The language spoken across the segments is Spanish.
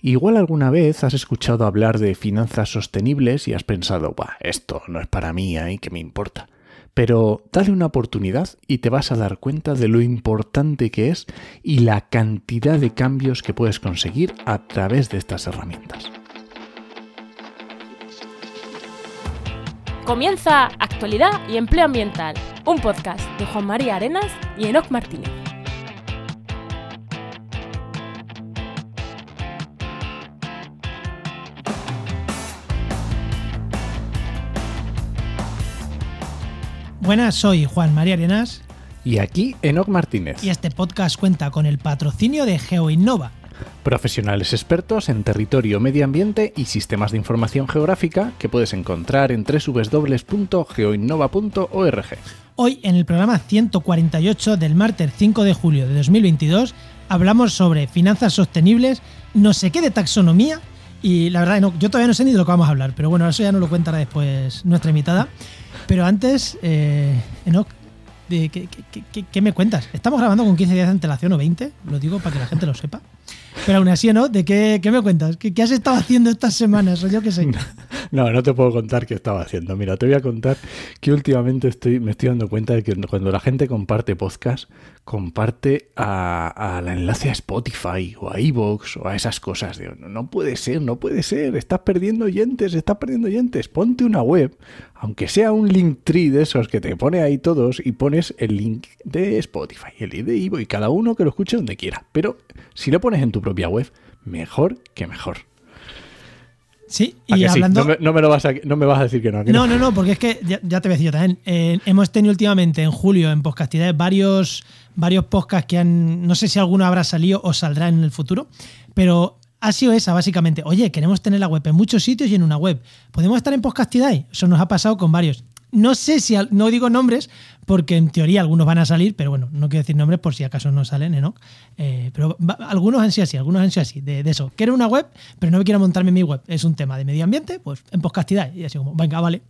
Igual alguna vez has escuchado hablar de finanzas sostenibles y has pensado, Buah, esto no es para mí, ¿eh? ¿qué me importa? Pero dale una oportunidad y te vas a dar cuenta de lo importante que es y la cantidad de cambios que puedes conseguir a través de estas herramientas. Comienza Actualidad y Empleo Ambiental, un podcast de Juan María Arenas y Enoc Martínez. Buenas, soy Juan María Arenas. Y aquí Enoc Martínez. Y este podcast cuenta con el patrocinio de GeoInnova. Profesionales expertos en territorio, medio ambiente y sistemas de información geográfica que puedes encontrar en www.geoinnova.org. Hoy, en el programa 148 del martes 5 de julio de 2022, hablamos sobre finanzas sostenibles, no sé qué de taxonomía y la verdad, no, yo todavía no sé ni de lo que vamos a hablar, pero bueno, eso ya nos lo contará después nuestra invitada. Pero antes, eh, Enoch, de, ¿qué, qué, qué, me cuentas? Estamos grabando con 15 días de antelación o 20, lo digo para que la gente lo sepa. Pero aún así, ¿no? ¿De qué, qué me cuentas? ¿Qué, ¿Qué, has estado haciendo estas semanas? O yo qué sé. No, no te puedo contar qué estaba haciendo. Mira, te voy a contar que últimamente estoy, me estoy dando cuenta de que cuando la gente comparte podcast, comparte a, a enlace a Spotify o a Evox o a esas cosas. Digo, no, puede ser, no puede ser. Estás perdiendo oyentes, estás perdiendo oyentes. Ponte una web, aunque sea un link tree de esos que te pone ahí todos y pones el link de Spotify, el link de Evox y cada uno que lo escuche donde quiera. Pero si lo pones en tu propia web, mejor que mejor. Sí, y hablando. Sí? No, me, no, me, lo vas a, no me vas a decir que no. Que no, no, no, porque es que ya, ya te voy a decir yo también. Eh, hemos tenido últimamente en julio en Podcastidades varios, varios podcasts que han. No sé si alguno habrá salido o saldrá en el futuro, pero ha sido esa, básicamente. Oye, queremos tener la web en muchos sitios y en una web. ¿Podemos estar en Podcastidades? Eso nos ha pasado con varios. No sé si, no digo nombres, porque en teoría algunos van a salir, pero bueno, no quiero decir nombres por si acaso no salen, ¿no? Eh, pero va, algunos han sido así, algunos han sido así, de, de, eso. Quiero una web, pero no quiero montarme mi web. Es un tema de medio ambiente, pues en podcastidad. Y así como, venga, vale.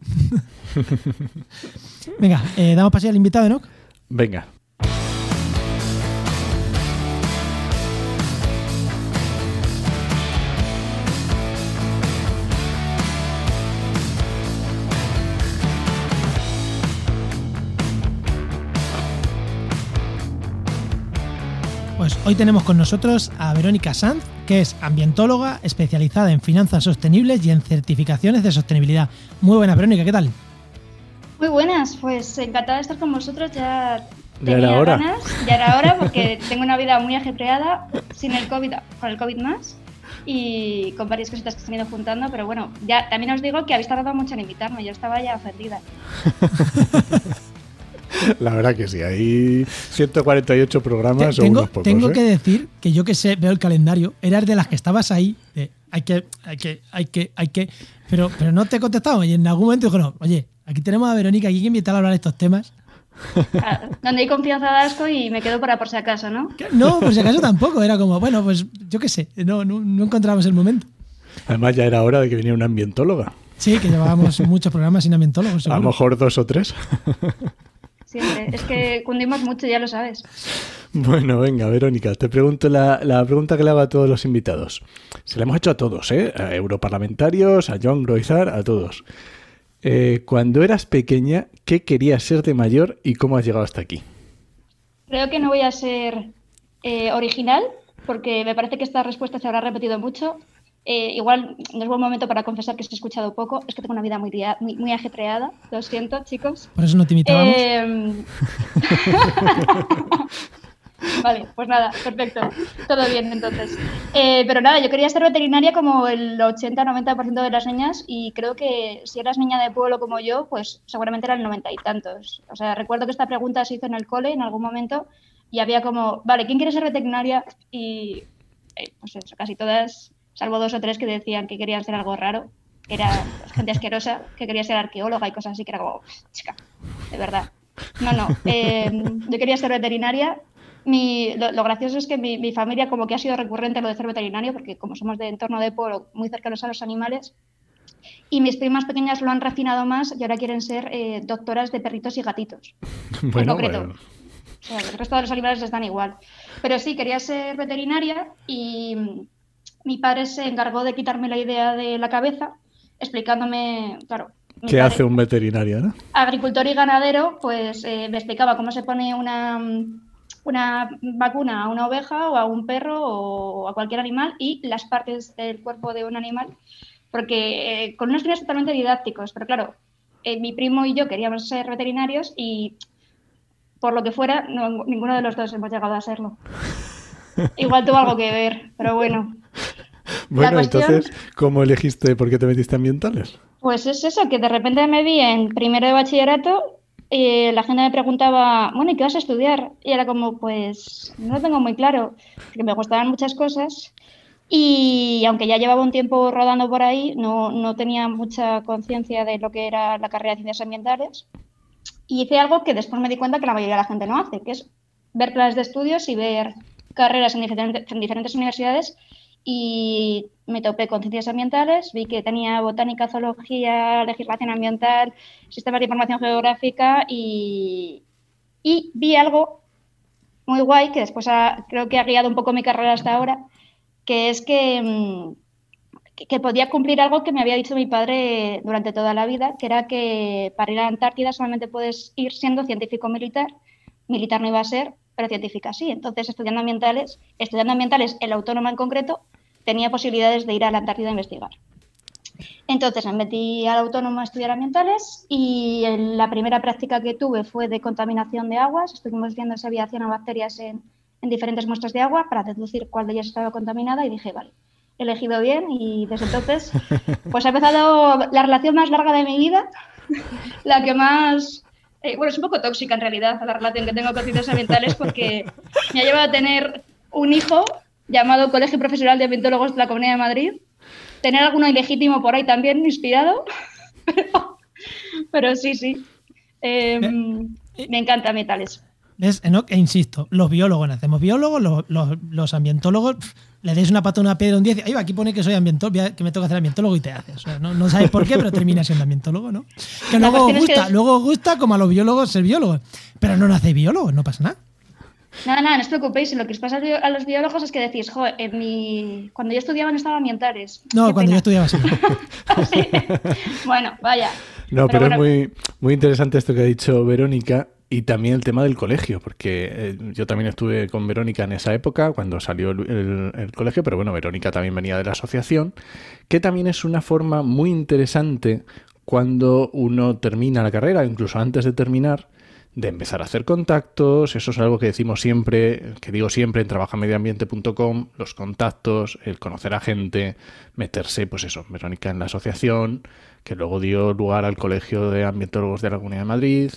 venga, eh, damos paso al invitado, ¿no? Venga. Hoy tenemos con nosotros a Verónica Sanz, que es ambientóloga especializada en finanzas sostenibles y en certificaciones de sostenibilidad. Muy buenas, Verónica, ¿qué tal? Muy buenas, pues encantada de estar con vosotros. Ya ya era hora. ganas, ya era hora porque tengo una vida muy ajetreada, sin el COVID, con el COVID más y con varias cositas que se han ido juntando, pero bueno, ya también os digo que habéis tardado mucho en invitarme, yo estaba ya ofendida. La verdad que sí, hay 148 programas Te, tengo, o unos pocos, tengo ¿eh? que decir que yo que sé, veo el calendario, eras de las que estabas ahí, de, hay que, hay que, hay que, hay que, pero, pero no te he contestado y en algún momento dijo, no, oye, aquí tenemos a Verónica, aquí hay que invitarla a hablar de estos temas. Claro, donde hay confianza de asco y me quedo para por si acaso, ¿no? No, por si acaso tampoco, era como, bueno, pues yo qué sé, no, no, no encontramos el momento. Además ya era hora de que viniera una ambientóloga. Sí, que llevábamos muchos programas sin ambientólogos. A lo mejor dos o tres. Siempre. Es que cundimos mucho, ya lo sabes. Bueno, venga, Verónica, te pregunto la, la, pregunta que le hago a todos los invitados. Se la hemos hecho a todos, ¿eh? A europarlamentarios, a John Groizar, a todos. Eh, cuando eras pequeña, ¿qué querías ser de mayor y cómo has llegado hasta aquí? Creo que no voy a ser eh, original, porque me parece que esta respuesta se habrá repetido mucho. Eh, igual no es buen momento para confesar que os he escuchado poco. Es que tengo una vida muy, muy, muy ajetreada. Lo siento, chicos. Por eso no te imitábamos. Eh... vale, pues nada, perfecto. Todo bien entonces. Eh, pero nada, yo quería ser veterinaria como el 80-90% de las niñas y creo que si eras niña de pueblo como yo, pues seguramente era el 90 y tantos. O sea, recuerdo que esta pregunta se hizo en el cole en algún momento y había como, vale, ¿quién quiere ser veterinaria? Y eh, pues eso, casi todas salvo dos o tres que decían que querían ser algo raro, que era pues, gente asquerosa, que quería ser arqueóloga y cosas así, que era como, chica, de verdad. No, no, eh, yo quería ser veterinaria. Mi, lo, lo, gracioso es que mi, mi, familia como que ha sido recurrente lo de ser veterinario, porque como somos de entorno de pueblo muy cercanos a los animales, y mis primas pequeñas lo han refinado más y ahora quieren ser eh, doctoras de perritos y gatitos. Bueno, en concreto. bueno. O sea, el resto de los animales les dan igual. Pero sí, quería ser veterinaria y mi padre se encargó de quitarme la idea de la cabeza, explicándome, claro. ¿Qué padre, hace un veterinario, no? Agricultor y ganadero, pues eh, me explicaba cómo se pone una, una vacuna a una oveja o a un perro o a cualquier animal y las partes del cuerpo de un animal, porque eh, con unos fines totalmente didácticos, pero claro, eh, mi primo y yo queríamos ser veterinarios y por lo que fuera, no- ninguno de los dos hemos llegado a serlo. Igual tuvo algo que ver, pero bueno. Bueno, cuestión- entonces, ¿cómo elegiste por qué te metiste a ambientales? Pues es eso, que de repente me vi en primero de bachillerato y la gente me preguntaba, bueno, ¿y qué vas a estudiar? Y era como, pues no lo tengo muy claro, porque me gustaban muchas cosas y aunque ya llevaba un tiempo rodando por ahí, no, no tenía mucha conciencia de lo que era la carrera de ciencias ambientales. Y hice algo que después me di cuenta que la mayoría de la gente no hace, que es ver planes de estudios y ver carreras en diferentes, en diferentes universidades y me topé con ciencias ambientales, vi que tenía botánica, zoología, legislación ambiental, sistemas de información geográfica y, y vi algo muy guay que después ha- creo que ha guiado un poco mi carrera hasta ahora, que es que, mm, que- podía cumplir algo que me había dicho mi padre durante toda la vida, que era que para ir a Antártida solamente puedes ir siendo científico militar, militar no iba a ser, pero científica sí. Entonces, estudiando ambientales, estudiando ambientales, el autónoma en concreto, tenía posibilidades de ir a la Antártida a investigar. Entonces me metí al autónomo a estudiar ambientales y la primera práctica que tuve fue de contaminación de aguas. Estuvimos viendo si había cianobacterias en, en diferentes muestras de agua para deducir cuál de ellas estaba contaminada y dije, vale, he elegido bien y desde entonces pues ha empezado la relación más larga de mi vida, la que más... eh, bueno, es un poco tóxica en realidad la relación que tengo con ciencias ambientales porque me ha llevado a tener un hijo llamado Colegio Profesional de Ambientólogos de la Comunidad de Madrid, tener alguno ilegítimo por ahí también inspirado, pero, pero sí, sí. Eh, me encanta. ¿Ves, Enoch? E insisto, los biólogos nacemos biólogos, los, los- los ambientólogos, le des una pata a una piedra un día y dices, "Ahí va, aquí pone que soy ambientólogo, que me toca hacer ambientólogo y te haces. O sea, no, no sabes por qué, pero termina siendo ambientólogo, ¿no? Que La luego os cuestión es que- gusta, luego os gusta como a los biólogos ser biólogos. Pero no nacéis biólogos, no pasa nada. Nada, nada, no os preocupéis. Lo que os pasa a los biólogos es que decís, joder, en mi... cuando yo estudiaba no estaba ambientales. No, cuando yo pena". estudiaba así. Sí. Bueno, vaya. No, pero, bueno, es muy, muy interesante esto que ha dicho Verónica y también el tema del colegio, porque eh, yo también estuve con Verónica en esa época, cuando salió el, colegio, pero bueno, Verónica también venía de la asociación, que también es una forma muy interesante cuando uno termina la carrera, incluso antes de terminar, de empezar a hacer contactos, eso es algo que decimos siempre, que digo siempre en trabajamedioambiente.com, los contactos, el conocer a gente, meterse, pues eso, Verónica en la asociación, que luego dio lugar al Colegio de Ambientólogos de la Comunidad de Madrid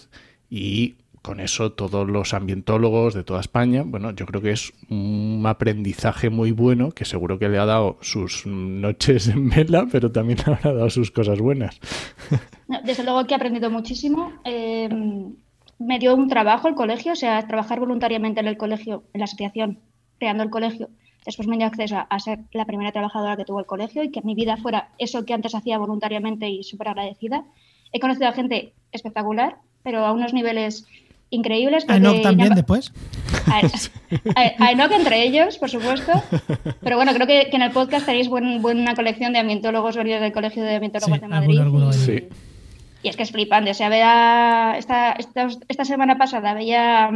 y con eso todos los ambientólogos de toda España, bueno, yo creo que es un aprendizaje muy bueno que seguro que le ha dado sus noches en vela, pero también le habrá dado sus cosas buenas. Desde luego que he aprendido muchísimo. Eh, me dio un trabajo el colegio, o sea, trabajar voluntariamente en el colegio, en la asociación, creando el colegio. Después me dio acceso a ser la primera trabajadora que tuvo el colegio y que mi vida fuera eso que antes hacía voluntariamente y súper agradecida. He conocido a gente espectacular, pero a unos niveles increíbles. A Enoch también después. a, a- a Enoch entre ellos, por supuesto. Pero bueno, creo que, que en el podcast tenéis buen- buena colección de ambientólogos venidos del Colegio de Ambientólogos Sí, de Madrid. alguno, alguno y, Sí. y es que es flipante. O sea, ver a- esta, esta, esta semana pasada veía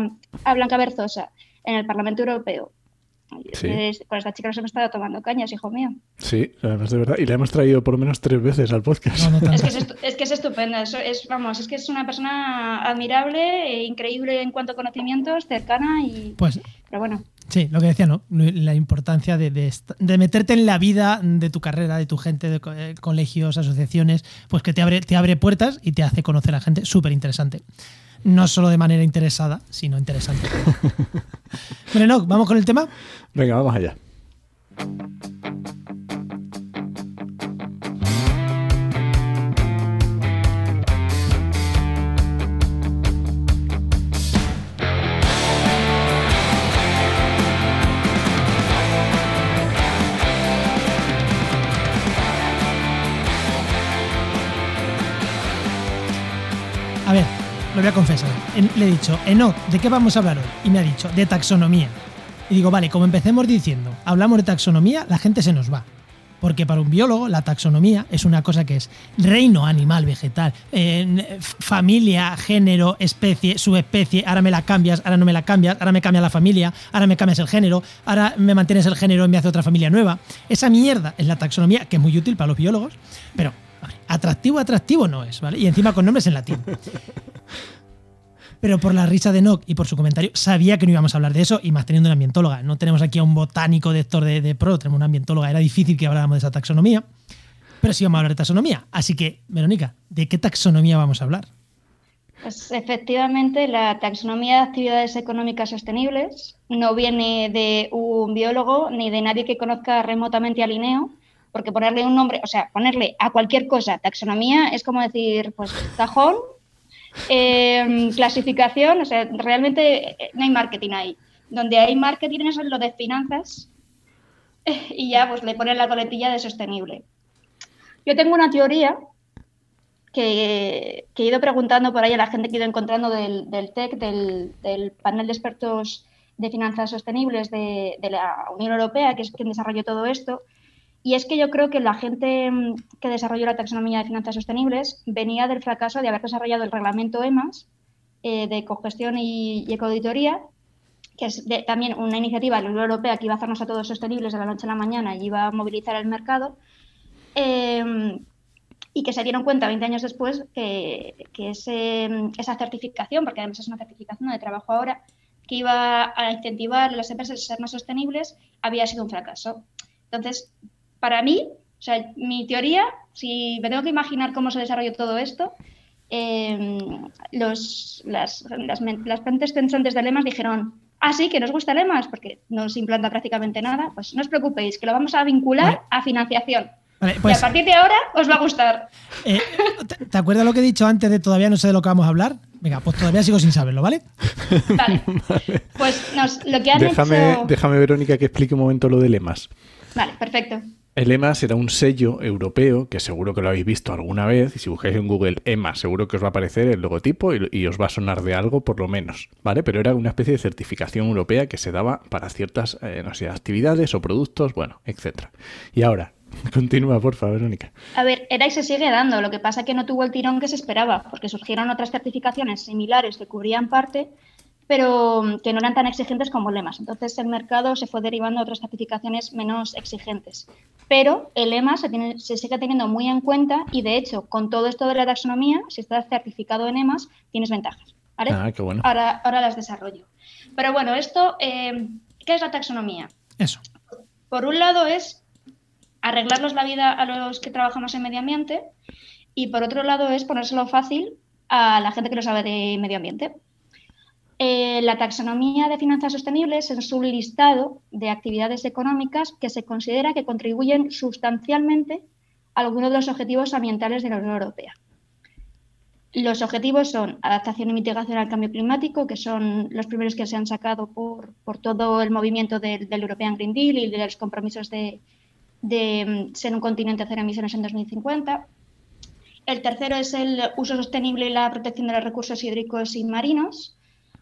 a Blanca Berzosa en el Parlamento Europeo. Sí. Con esta chica nos hemos estado tomando cañas, hijo mío. Sí, además de verdad. Y la hemos traído por lo menos tres veces al podcast. No, no tanto. Es que es, estu- es que es estupenda. Es, es- vamos, es que es una persona admirable, e increíble en cuanto a conocimientos, cercana y. Pues Pero bueno, Sí, lo que decía, ¿no? La importancia de, de est- de meterte en la vida de tu carrera, de tu gente, de co- eh, colegios, asociaciones, pues que te abre, te abre puertas y te hace conocer a gente súper interesante. No solo de manera interesada, sino interesante. bueno, no, vamos con el tema. Venga, vamos allá. Lo voy a confesar. Le he dicho, Enoch, ¿de qué vamos a hablar hoy? Y me ha dicho, de taxonomía. Y digo, vale, como empecemos diciendo, hablamos de taxonomía, la gente se nos va. Porque para un biólogo la taxonomía es una cosa que es reino animal, vegetal, eh, familia, género, especie, subespecie, ahora me la cambias, ahora no me la cambias, ahora me cambia la familia, ahora me cambias el género, ahora me mantienes el género y me hace otra familia nueva. Esa mierda es la taxonomía, que es muy útil para los biólogos, pero atractivo, atractivo no es, ¿vale? Y encima con nombres en latín. Pero por la risa de Nock y por su comentario, sabía que no íbamos a hablar de eso, y más teniendo una ambientóloga. No tenemos aquí a un botánico de Héctor de, Pro, tenemos una ambientóloga. Era difícil que habláramos de esa taxonomía, pero sí vamos a hablar de taxonomía. Así que, Verónica, ¿de qué taxonomía vamos a hablar? Pues efectivamente, la taxonomía de actividades económicas sostenibles no viene de un biólogo ni de nadie que conozca remotamente a Linneo, porque ponerle un nombre, o sea, ponerle a cualquier cosa taxonomía es como decir, pues cajón Em, clasificación, o sea, realmente eh, no hay marketing ahí. Donde hay marketing es en lo de finanzas y ya pues le ponen la coletilla de sostenible. Yo tengo una teoría que, he ido preguntando por ahí a la gente que he ido encontrando del, del TEC, del, panel de expertos de finanzas sostenibles de la Unión Europea, que es quien desarrolló todo esto, y es que yo creo que la gente mm, que desarrolló la taxonomía de finanzas sostenibles venía del fracaso de haber desarrollado el reglamento EMAS eh, de cogestión y, ecoauditoría, que es también una iniciativa de la Unión Europea que iba a hacernos a todos sostenibles de la noche a la mañana y iba a movilizar el mercado. Em, y que se dieron cuenta 20 años después que, esa certificación, porque además es una certificación de trabajo ahora, que iba a incentivar a las empresas a ser más sostenibles, había sido un fracaso. Entonces, para mí, o sea, mi teoría, si me tengo que imaginar cómo se desarrolló todo esto, em, los, las, las, las mentes pensantes de Lemas dijeron, ah, sí, que nos gusta Lemas, porque no se implanta prácticamente nada, pues no os preocupéis, que lo vamos a vincular a financiación. y a pues partir de ahora os va a gustar. Eh, ¿Te acuerdas lo que he dicho antes de todavía no sé de lo que vamos a hablar? Venga, pues todavía sigo sin saberlo, ¿vale? Vale. Pues lo que han déjame, Déjame, Verónica, que explique un momento lo de Lemas. Vale, perfecto. El EMA será un sello europeo que seguro que lo habéis visto alguna vez y si buscáis en Google EMA seguro que os va a aparecer el logotipo y, os va a sonar de algo por lo menos, ¿vale? Pero era una especie de certificación europea que se daba para ciertas, eh, no sé, actividades o productos, bueno, etcétera. Y ahora, Continúa, por favor, Verónica. A ver, era y se sigue dando, lo que pasa que no tuvo el tirón que se esperaba, porque surgieron otras certificaciones similares que cubrían parte, pero mm, que no eran tan exigentes como lemas. Entonces el mercado se fue derivando a otras certificaciones menos exigentes. Pero el EMA se, se, sigue teniendo muy en cuenta y de hecho con todo esto de la taxonomía, si estás certificado en EMAS, tienes ventajas. Ah, qué bueno. ahora, ahora, las desarrollo. Pero bueno, esto, eh, ¿qué es la taxonomía? Eso. Por un lado es arreglarnos la vida a los que trabajamos en medio ambiente y por otro lado es ponérselo fácil a la gente que no sabe de medio ambiente. Eh, la taxonomía de finanzas sostenibles es un listado de actividades económicas que se considera que contribuyen sustancialmente a algunos de los objetivos ambientales de la Unión Europea. Los objetivos son adaptación y mitigación al cambio climático, que son los primeros que se han sacado por, todo el movimiento del, European Green Deal y de los compromisos de, de mm, ser un continente cero emisiones en 2050. El tercero es el uso sostenible y la protección de los recursos hídricos y marinos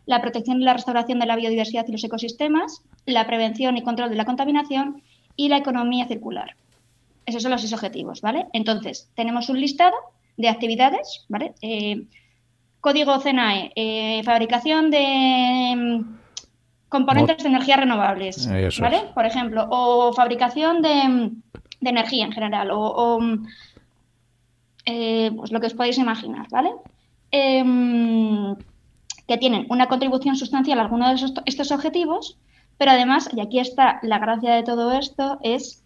la protección y la restauración de la biodiversidad y los ecosistemas, la prevención y control de la contaminación y la economía circular. Esos son los seis objetivos, ¿vale? Entonces, tenemos un listado de actividades, ¿vale? Eh, código CNAE, eh, fabricación de mm, componentes de energías renovables, ¿vale? Por ejemplo, o fabricación de, mm, energía en general, o, mm, eh, pues lo que os podéis imaginar, ¿vale? Que tienen una contribución sustancial a alguno de estos objetivos, pero además, y aquí está la gracia de todo esto, es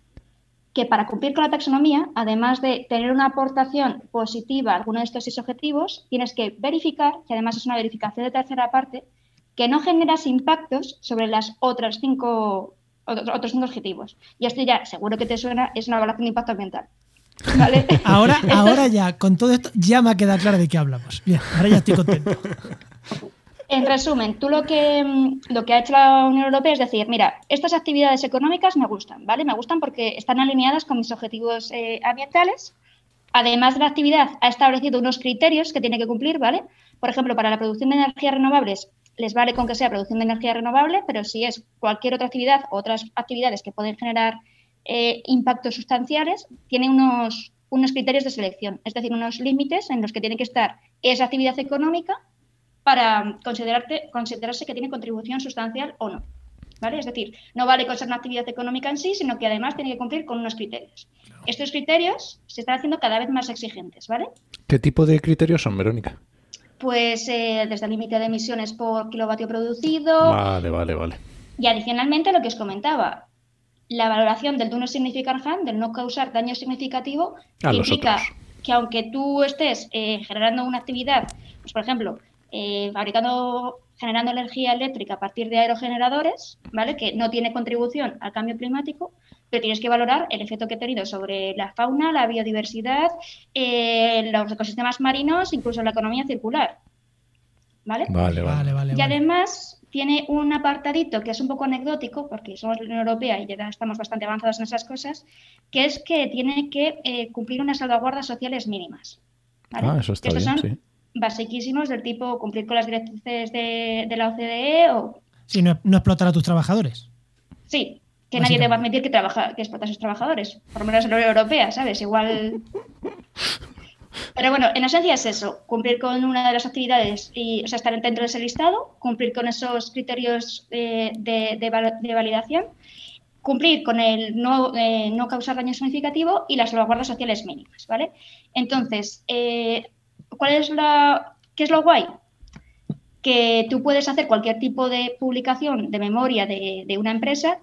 que para cumplir con la taxonomía, además de tener una aportación positiva a alguno de estos seis objetivos, tienes que verificar, que además es una verificación de tercera parte, que no generas impactos sobre las otras cinco, otros cinco objetivos. Y esto ya, seguro que te suena, es una evaluación de impacto ambiental. ahora, ahora ya, con todo esto, ya me ha quedado claro de qué hablamos. Bien, ahora ya estoy contento. En resumen, tú lo que, mm, lo que ha hecho la Unión Europea es decir, mira, estas actividades económicas me gustan, ¿vale? Me gustan porque están alineadas con mis objetivos eh, ambientales. Además de la actividad, ha establecido unos criterios que tiene que cumplir, ¿vale? Por ejemplo, para la producción de energías renovables les vale con que sea producción de energía renovable, pero si es cualquier otra actividad o otras actividades que pueden generar eh, impactos sustanciales, tiene unos, unos criterios de selección, es decir, unos límites en los que tiene que estar esa actividad económica para considerarte, considerarse que tiene contribución sustancial o no. ¿Vale? Es decir, no vale con ser una actividad económica en sí, sino que además tiene que cumplir con unos criterios. Estos criterios se están haciendo cada vez más exigentes, ¿vale? ¿Qué tipo de criterios son, Verónica? Pues eh, desde el límite de emisiones por kilovatio producido. Vale, vale, vale. Y adicionalmente lo que os comentaba, la valoración del do no significant harm, del no causar daño significativo, A implica que aunque tú estés eh, generando una actividad, pues por ejemplo, eh, fabricando, generando energía eléctrica a partir de aerogeneradores, ¿vale? Que no tiene contribución al cambio climático, pero tienes que valorar el efecto que ha tenido sobre la fauna, la biodiversidad, eh, los ecosistemas marinos, incluso la economía circular. ¿Vale? Vale, Vale, vale. Y además tiene un apartadito que es un poco anecdótico, porque somos la Unión Europea y ya estamos bastante avanzados en esas cosas, que es que tiene que eh, cumplir unas salvaguardas sociales mínimas. ¿vale? Ah, eso está bien, son sí. Basiquísimos del tipo cumplir con las directrices de, de la OCDE o Sí, no, no explotar a tus trabajadores. sí, que nadie te va a admitir que trabaja, que explota a sus trabajadores, por lo menos en la Unión Europea, ¿sabes? Igual. Pero bueno, en esencia es eso, cumplir con una de las actividades y, o sea, estar dentro de ese listado, cumplir con esos criterios de, de validación, cumplir con el no, eh, no causar daño significativo y las salvaguardas sociales mínimas, ¿vale? Entonces, eh, ¿cuál es la, qué es lo guay? Que tú puedes hacer cualquier tipo de publicación de memoria de, una empresa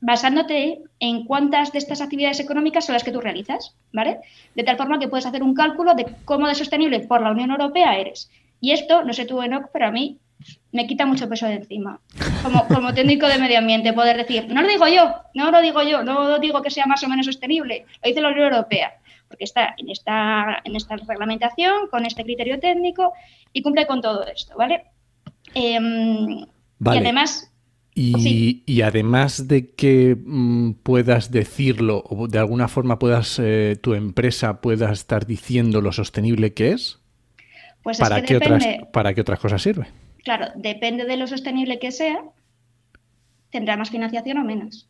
basándote en cuántas de estas actividades económicas son las que tú realizas, ¿vale? De tal forma que puedes hacer un cálculo de cómo de sostenible por la Unión Europea eres. Y esto, no sé tú, Enoch, pero a mí me quita mucho peso de encima. Como, como técnico de medio ambiente, poder decir, no lo digo yo, no lo digo yo, no digo que sea más o menos sostenible, lo dice la Unión Europea, porque está en esta, en esta reglamentación, con este criterio técnico y cumple con todo esto, ¿vale? Em, Vale. Y además, Y, Sí. y además de que mm, puedas decirlo o de alguna forma puedas eh, tu empresa pueda estar diciendo lo sostenible que es, pues ¿para, es que qué otras, ¿para qué otras cosas sirve? claro, depende de lo sostenible que sea, tendrá más financiación o menos.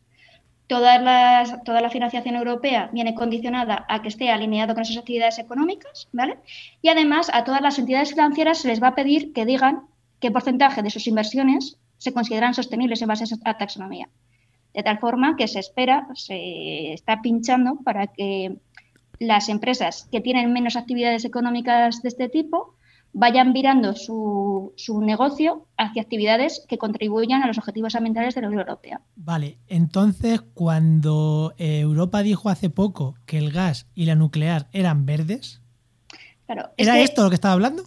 Todas las, toda la financiación europea viene condicionada a que esté alineado con esas actividades económicas, ¿vale? Y además a todas las entidades financieras se les va a pedir que digan qué porcentaje de sus inversiones se consideran sostenibles en base a taxonomía. De tal forma que se espera, se está pinchando para que las empresas que tienen menos actividades económicas de este tipo vayan virando su, su negocio hacia actividades que contribuyan a los objetivos ambientales de la Unión Europea. Vale, entonces cuando eh, Europa dijo hace poco que el gas y la nuclear eran verdes, Claro, ¿era esto lo que estaba hablando?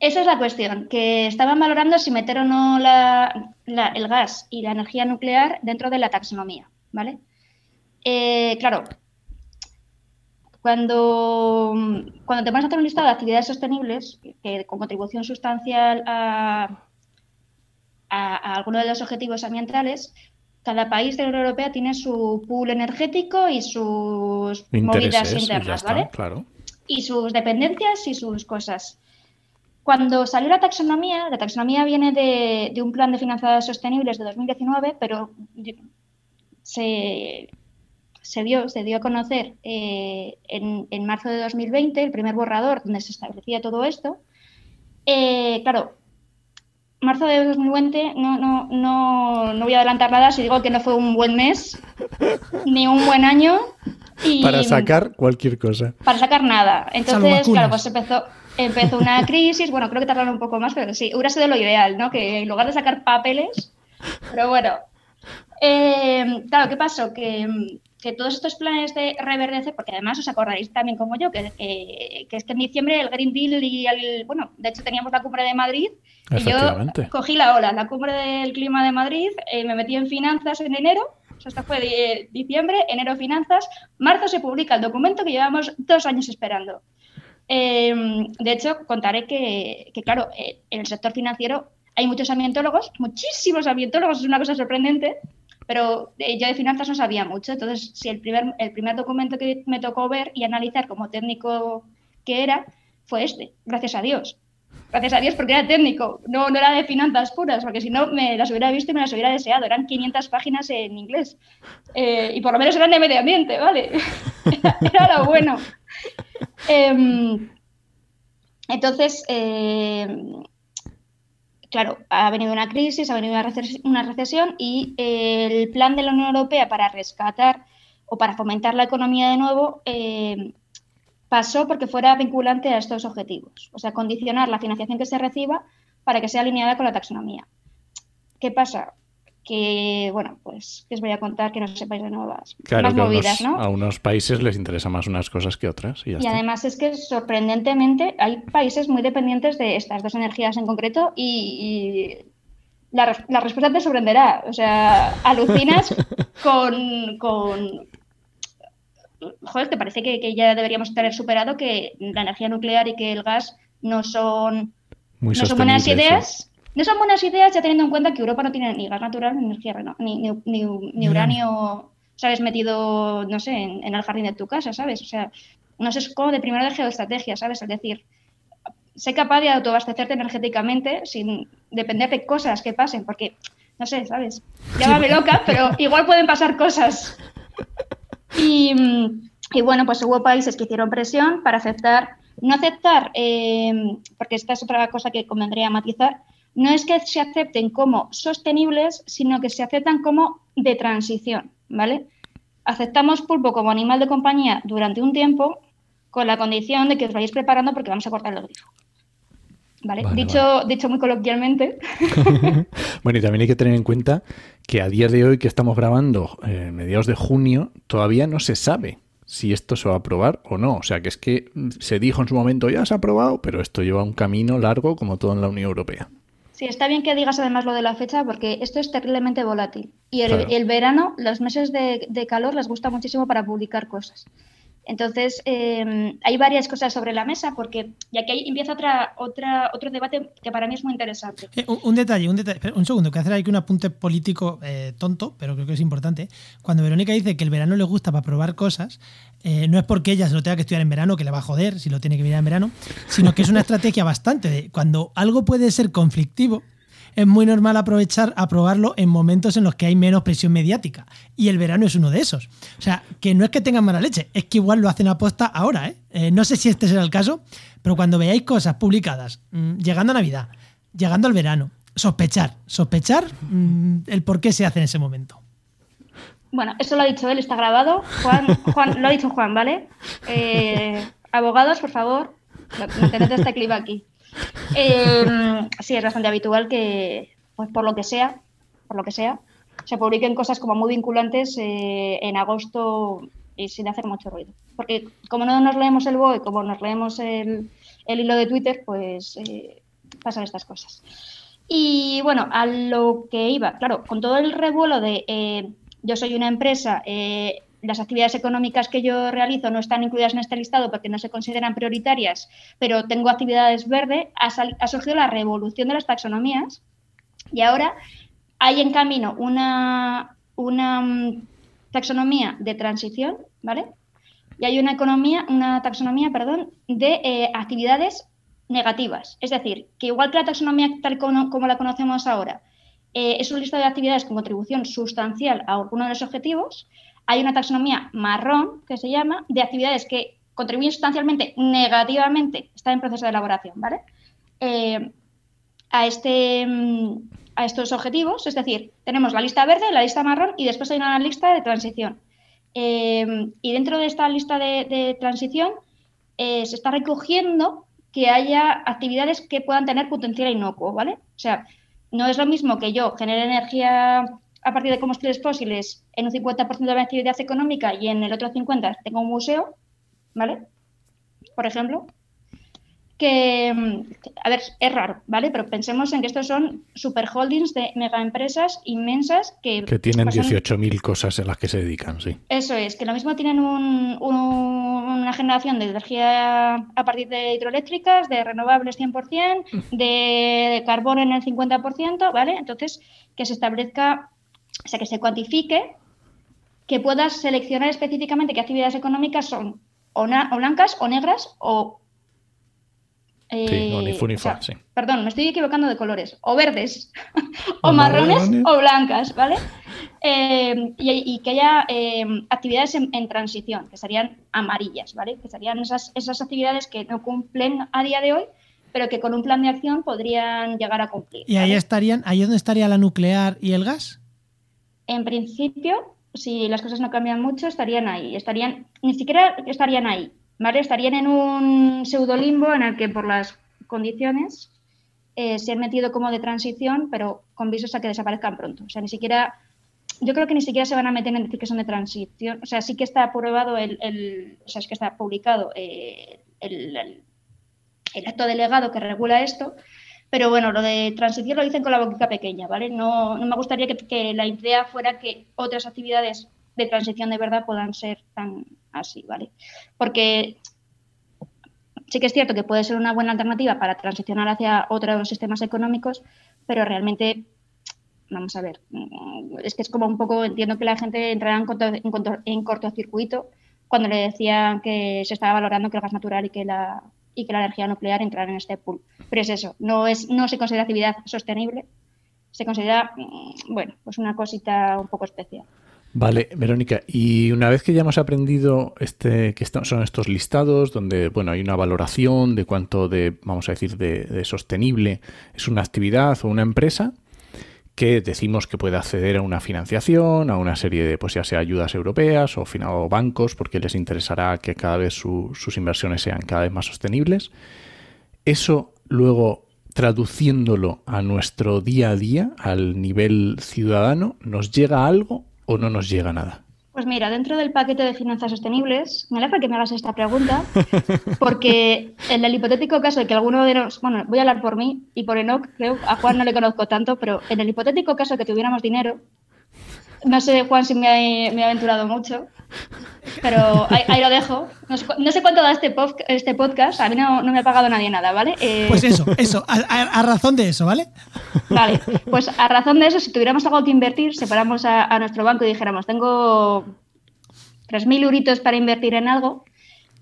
Esa es la cuestión, que estaban valorando si meter o no la- la- el gas y la energía nuclear dentro de la taxonomía, ¿vale? Eh, claro, cuando, cuando te vas a hacer un listado de actividades sostenibles que con contribución sustancial a, a, a alguno de los objetivos ambientales, cada país de la Unión Europea tiene su pool energético y sus movidas y internas, está, ¿vale? claro. y sus dependencias y sus cosas. Cuando salió la taxonomía, la taxonomía viene de, de un plan de finanzas sostenibles de 2019, pero se, se dio, se dio a conocer eh, en, en marzo de 2020 el primer borrador donde se establecía todo esto. Eh, claro, marzo de 2020 no, no, no, no voy a adelantar nada si digo que no fue un buen mes ni un buen año. Y, Para sacar cualquier cosa. para sacar nada. Entonces, claro, pues empezó, empezó una crisis. Bueno, creo que tardaron un poco más, pero sí, hubiera sido lo ideal, ¿no? Que en lugar de sacar papeles. Pero bueno. Eh, claro, ¿qué pasó? Que, que todos estos planes de reverdecer, porque además os acordaréis también como yo, que, que, que es que en diciembre el Green Deal y el. Bueno, de hecho teníamos la cumbre de Madrid. Y yo cogí la ola, la cumbre del clima de Madrid, eh, me metí en finanzas en enero, o sea, esto fue de diciembre, enero finanzas, marzo se publica el documento que llevamos dos años esperando. Eh, de hecho, contaré que, que, claro, eh, en el sector financiero hay muchos ambientólogos, muchísimos ambientólogos, es una cosa sorprendente, pero eh, yo de finanzas no sabía mucho. Entonces, si el primer, el primer documento que me tocó ver y analizar como técnico que era, fue este, gracias a Dios. Gracias a Dios, porque era técnico, no, no era de finanzas puras, porque si no me las hubiera visto y me las hubiera deseado. Eran 500 páginas en inglés. Eh, y por lo menos eran de medio ambiente, ¿vale? era, lo bueno. Em, entonces, em, claro, ha venido una crisis, ha venido una recesión y el plan de la Unión Europea para rescatar o para fomentar la economía de nuevo em, pasó porque fuera vinculante a estos objetivos, o sea, condicionar la financiación que se reciba para que sea alineada con la taxonomía. ¿Qué pasa? Que, bueno, pues que os voy a contar que no sepáis de nuevas claro, más movidas, ¿no? A unos países les interesan más unas cosas que otras. Y, y además es que sorprendentemente hay países muy dependientes de estas dos energías en concreto y, la, la, respuesta te sorprenderá. O sea, alucinas con, con, joder, te parece que, ya deberíamos tener superado que la energía nuclear y que el gas no son, no son buenas ideas. No son buenas ideas ya teniendo en cuenta que Europa no tiene ni gas natural ni energía ni, ni, uranio, ¿sabes? Metido, no sé, en, el jardín de tu casa, ¿sabes? O sea, no sé, es como de primero de geoestrategia, ¿sabes? Es decir, sé capaz de autoabastecerte energéticamente sin depender de cosas que pasen, porque, no sé, ¿sabes? Llámame loca, pero igual pueden pasar cosas. Y, bueno, pues hubo países que hicieron presión para aceptar, no aceptar, em, porque esta es otra cosa que convendría matizar, no es que se acepten como sostenibles, sino que se aceptan como de transición, ¿vale? Aceptamos pulpo como animal de compañía durante un tiempo con la condición de que os vayáis preparando porque vamos a cortar el grifo. ¿Vale? dicho, dicho muy coloquialmente. bueno, y también hay que tener en cuenta que a día de hoy que estamos grabando, eh, mediados de junio, todavía no se sabe si esto se va a aprobar o no. O sea, que es que se dijo en su momento, ya se ha aprobado, pero esto lleva un camino largo como todo en la Unión Europea. Sí, está bien que digas además lo de la fecha porque esto es terriblemente volátil. Y el, verano, los meses de, de, calor les gusta muchísimo para publicar cosas. Entonces, em, hay varias cosas sobre la mesa, porque ya que ahí empieza otra, otra, otro debate que para mí es muy interesante. Eh, un, detalle, un detalle, un segundo, que hacer aquí un apunte político eh, tonto, pero creo que es importante. Cuando Verónica dice que el verano le gusta para probar cosas, eh, no es porque ella se lo tenga que estudiar en verano, que le va a joder si lo tiene que mirar en verano, sino que es una estrategia bastante de cuando algo puede ser conflictivo, es muy normal aprovechar, aprobarlo en momentos en los que hay menos presión mediática. Y el verano es uno de esos. O sea, que no es que tengan mala leche, es que igual lo hacen a ahora. ¿eh? eh no sé si este será el caso, pero cuando veáis cosas publicadas, mm, llegando a Navidad, llegando al verano, sospechar, sospechar mm, el por qué se hace en ese momento. Bueno, eso lo ha dicho él, está grabado. Juan, Juan lo ha dicho Juan, ¿vale? Eh, abogados, por favor, tened este clip aquí. Eh, sí, es bastante habitual que, pues por lo que sea, por lo que sea, se publiquen cosas como muy vinculantes eh, en agosto y sin hacer mucho ruido. Porque como no nos leemos el BOE, como nos leemos el, hilo de Twitter, pues eh, pasan estas cosas. Y bueno, a lo que iba, claro, con todo el revuelo de yo soy una empresa, las actividades económicas que yo realizo no están incluidas en este listado porque no se consideran prioritarias, pero tengo actividades verde, ha, surgido la revolución de las taxonomías y ahora hay en camino una, una mm, taxonomía de transición, ¿vale? Y hay una economía, una taxonomía, perdón, de eh, actividades negativas. Es decir, que igual que la taxonomía tal como, la conocemos ahora, eh, es un listado de actividades con contribución sustancial a alguno de los objetivos, hay una taxonomía marrón, que se llama, de actividades que contribuyen sustancialmente negativamente, está en proceso de elaboración, ¿vale? Eh, a, este, mm, a estos objetivos, es decir, tenemos la lista verde, la lista marrón y después hay una lista de transición. Eh, y dentro de esta lista de, transición se está recogiendo que haya actividades que puedan tener potencial inocuo, ¿vale? O sea, no es lo mismo que yo genere energía a partir de combustibles fósiles en un 50% de la actividad económica y en el otro 50% tengo un museo, ¿vale? Por ejemplo, que, a ver, es raro, ¿vale? Pero pensemos en que estos son super holdings de mega empresas inmensas que... Que tienen 18.000 cosas en las que se dedican, sí. Eso es, que lo mismo tienen una generación de energía a partir de hidroeléctricas, de renovables 100%, de carbón en el 50%, ¿vale? Entonces, que se establezca o sea, que se cuantifique, que puedas seleccionar específicamente qué actividades económicas son o, blancas o negras o sí, o ni fu ni fa, sí. Perdón, me estoy equivocando de colores. O verdes, o, marrones, o blancas, ¿vale? Eh, y, que haya eh, actividades en, transición, que serían amarillas, ¿vale? Que serían esas, esas actividades que no cumplen a día de hoy, pero que con un plan de acción podrían llegar a cumplir. ¿Y ahí estarían, ahí dónde estaría la nuclear y el gas? En principio, si las cosas no cambian mucho, estarían ahí. Estarían, ni siquiera estarían ahí, ¿vale? Estarían en un pseudolimbo en el que por las condiciones eh, se han metido como de transición, pero con visos a que desaparezcan pronto. O sea, ni siquiera yo creo que ni siquiera se van a meter en decir que son de transición. O sea, sí que está aprobado el, o sea, es que está publicado eh, el, acto delegado que regula esto, pero bueno, lo de transición lo dicen con la boquita pequeña, ¿vale? No, me gustaría que, la idea fuera que otras actividades de transición de verdad puedan ser tan así, ¿vale? Porque sí que es cierto que puede ser una buena alternativa para transicionar hacia otros sistemas económicos, pero realmente vamos a ver, mm, es que es como un poco, entiendo que la gente entrará en, cortocircuito cuando le decían que se estaba valorando que el gas natural y que la, y que la energía nuclear entraran en este pool. Pero es eso, no, es, no se considera actividad sostenible, se considera, mm, bueno, pues una cosita un poco especial. Vale, Verónica, y una vez que ya hemos aprendido este, que son estos listados, donde bueno, hay una valoración de cuánto de, vamos a decir, de sostenible es una actividad o una empresa, que decimos que puede acceder a una financiación, a una serie de, pues ya sea ayudas europeas o, o bancos, porque les interesará que cada vez sus inversiones sean cada vez más sostenibles. Eso luego, traduciéndolo a nuestro día a día, al nivel ciudadano, ¿nos llega algo o no nos llega nada? Pues mira, dentro del paquete de finanzas sostenibles, me alegra que me hagas esta pregunta, porque en el hipotético caso de que alguno de los, bueno, voy a hablar por mí y por Enoch, creo, a Juan no le conozco tanto, pero en el hipotético caso de que tuviéramos dinero, no sé, Juan, si me, me he aventurado mucho, pero ahí, lo dejo. No sé, cuánto da este, este podcast, a mí no, me ha pagado nadie nada, ¿vale? Eh, pues eso, eso, a, razón de eso, ¿vale? Vale, pues a razón de eso, si tuviéramos algo que invertir, separamos a, a nuestro banco y dijéramos, tengo 3.000 euritos para invertir en algo,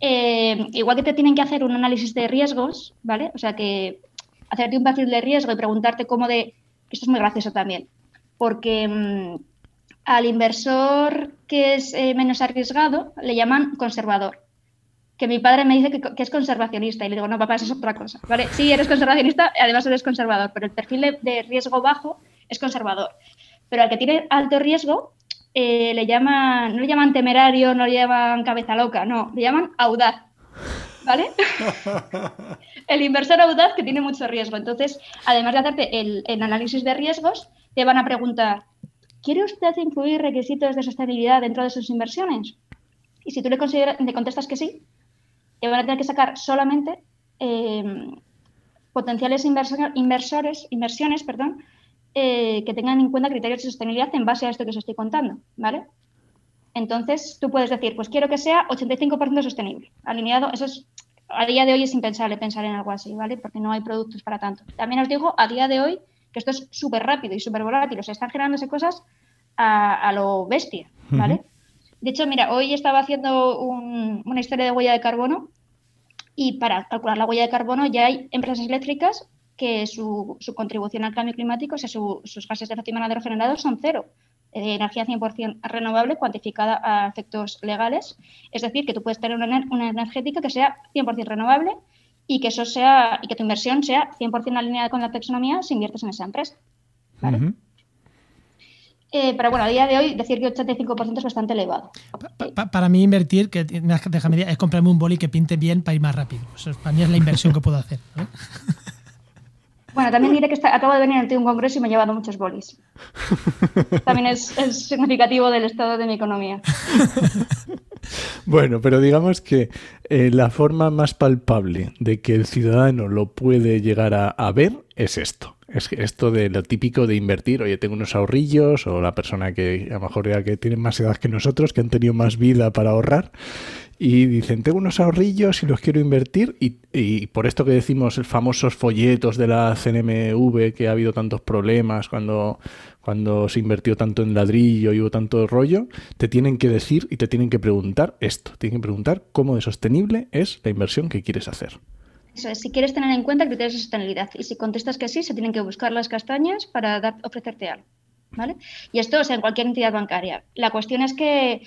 eh, igual que te tienen que hacer un análisis de riesgos, ¿vale? O sea, que hacerte un perfil de riesgo y preguntarte cómo de... Esto es muy gracioso también, porque... Mm, al inversor que es eh, menos arriesgado le llaman conservador. Que mi padre me dice que, es conservacionista y le digo, no, papá, eso es otra cosa. ¿Vale? Sí, eres conservacionista, además eres conservador, pero el perfil de, riesgo bajo es conservador. Pero al que tiene alto riesgo eh, le llaman, no le llaman temerario, no le llaman cabeza loca, no, le llaman audaz. ¿Vale? el inversor audaz que tiene mucho riesgo. Entonces, además de hacerte el, el análisis de riesgos, te van a preguntar, ¿quiere usted incluir requisitos de sostenibilidad dentro de sus inversiones? Y si tú le, contestas que sí, te van a tener que sacar solamente eh, potenciales inversores, inversiones perdón, eh, que tengan en cuenta criterios de sostenibilidad en base a esto que os estoy contando, ¿vale? Entonces, tú puedes decir, pues quiero que sea 85% sostenible, alineado, eso es, a día de hoy es impensable pensar en algo así, ¿vale? Porque no hay productos para tanto. También os digo, a día de hoy, que esto es súper rápido y súper volátil, o sea, están generándose cosas a, lo bestia, ¿vale? De hecho, mira, hoy estaba haciendo una historia de huella de carbono y para calcular la huella de carbono ya hay empresas eléctricas que su, contribución al cambio climático, o sea, sus gases de efecto invernadero generados son cero. Eh, energía 100% renovable cuantificada a efectos legales. Es decir, que tú puedes tener una, una energética que sea 100% renovable y que eso sea y que tu inversión sea 100% alineada con la taxonomía si inviertes en esa empresa. Eh, pero bueno, a día de hoy decir que 85% es bastante elevado. para mí invertir, que déjame es comprarme un boli que pinte bien para ir más rápido. Eso para mí es la inversión que puedo hacer. Bueno, también diré que acabo de venir ante un congreso y me he llevado muchos bolis. También es, significativo del estado de mi economía. Bueno, pero digamos que eh, la forma más palpable de que el ciudadano lo puede llegar a, ver es esto. Es esto de lo típico de invertir, oye, tengo unos ahorrillos, o la persona que a lo mejor ya que tiene más edad que nosotros, que han tenido más vida para ahorrar, y dicen, tengo unos ahorrillos y los quiero invertir y, por esto que decimos el famosos folletos de la CNMV que ha habido tantos problemas cuando, cuando se invirtió tanto en ladrillo y hubo tanto rollo, te tienen que decir y te tienen que preguntar esto, tienen que preguntar cómo de sostenible es la inversión que quieres hacer. Eso es, si quieres tener en cuenta criterios de sostenibilidad y si contestas que sí, se tienen que buscar las castañas para dar, ofrecerte algo. ¿Vale? Y esto es en cualquier entidad bancaria. La cuestión es que,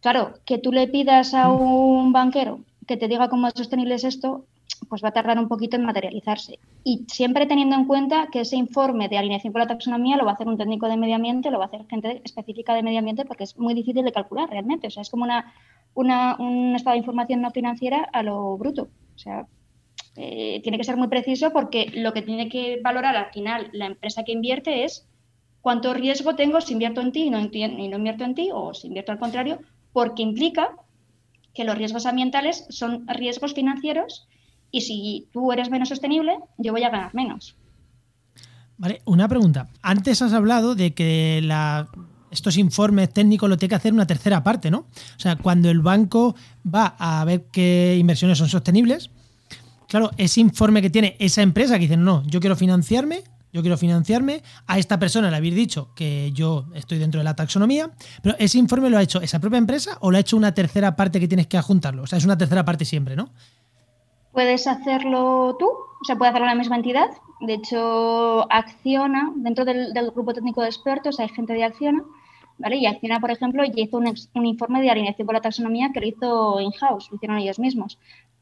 claro, que tú le pidas a un banquero que te diga cómo es sostenible es esto, pues va a tardar un poquito en materializarse. Y siempre teniendo en cuenta que ese informe de alineación con la taxonomía lo va a hacer un técnico de medio ambiente, lo va a hacer gente específica de medio ambiente, porque es muy difícil de calcular realmente. O sea, es como una, una un estado de información no financiera a lo bruto. O sea, eh, tiene que ser muy preciso porque lo que tiene que valorar al final la empresa que invierte es cuánto riesgo tengo si invierto en ti y no, y no invierto en ti, o si invierto al contrario, porque implica que los riesgos ambientales son riesgos financieros y si tú eres menos sostenible, yo voy a ganar menos. Vale, una pregunta. Antes has hablado de que estos informes técnicos lo tiene que hacer una tercera parte, ¿no? O sea, cuando el banco va a ver qué inversiones son sostenibles, claro, ese informe que tiene esa empresa que dice, no, yo quiero financiarme, yo quiero financiarme, a esta persona le habéis dicho que yo estoy dentro de la taxonomía, pero ese informe lo ha hecho esa propia empresa o lo ha hecho una tercera parte que tienes que adjuntarlo. O sea, es una tercera parte siempre, ¿no? Puedes hacerlo tú, o sea, puede hacerlo la misma entidad. De hecho, Acciona, dentro del, grupo técnico de expertos hay gente de Acciona, ¿vale? Y Acciona, por ejemplo, ya hizo un, informe de alineación con la taxonomía que lo hizo in-house, lo hicieron ellos mismos.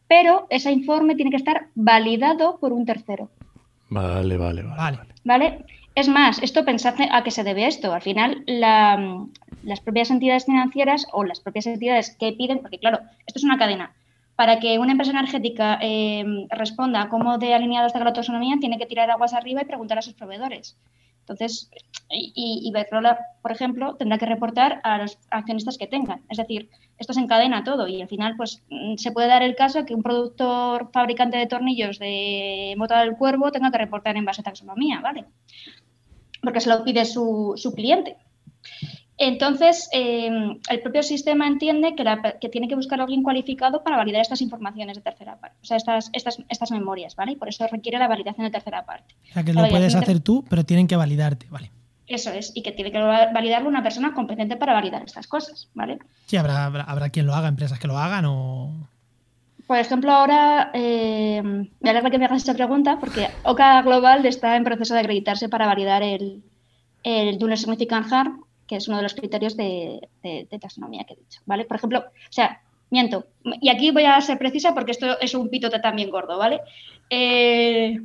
Pero ese informe tiene que estar validado por un tercero. Vale, vale, vale. Vale. Es más, esto pensad a qué se debe esto. Al final, las propias entidades financieras o las propias entidades que piden, porque claro, esto es una cadena para que una empresa energética eh, responda cómo de alineado está la autonomía, tiene que tirar aguas arriba y preguntar a sus proveedores. Entonces, y, y por ejemplo, tendrá que reportar a los accionistas que tengan. Es decir, esto se encadena todo y al final, pues mm, se puede dar el caso que un productor fabricante de tornillos de Mota del Cuervo tenga que reportar en base a taxonomía, ¿vale? Porque se lo pide su, su cliente. Entonces, em, el propio sistema entiende que, tiene que buscar a alguien cualificado para validar estas informaciones de tercera parte, o sea, estas, estas, estas memorias, ¿vale? Y por eso requiere la validación de tercera parte. O sea, que lo puedes hacer tú, pero tienen que validarte, ¿vale? Eso es, y que tiene que validarlo una persona competente para validar estas cosas, ¿vale? Sí, habrá, habrá, quien lo haga, empresas que lo hagan o... Por ejemplo, ahora eh, me alegra que me hagas esta pregunta porque OCA Global está en proceso de acreditarse para validar el, el Duner Significant Harm que es uno de los criterios de, taxonomía que he dicho, ¿vale? Por ejemplo, o sea, miento, y aquí voy a ser precisa porque esto es un pitote también gordo, ¿vale? Eh,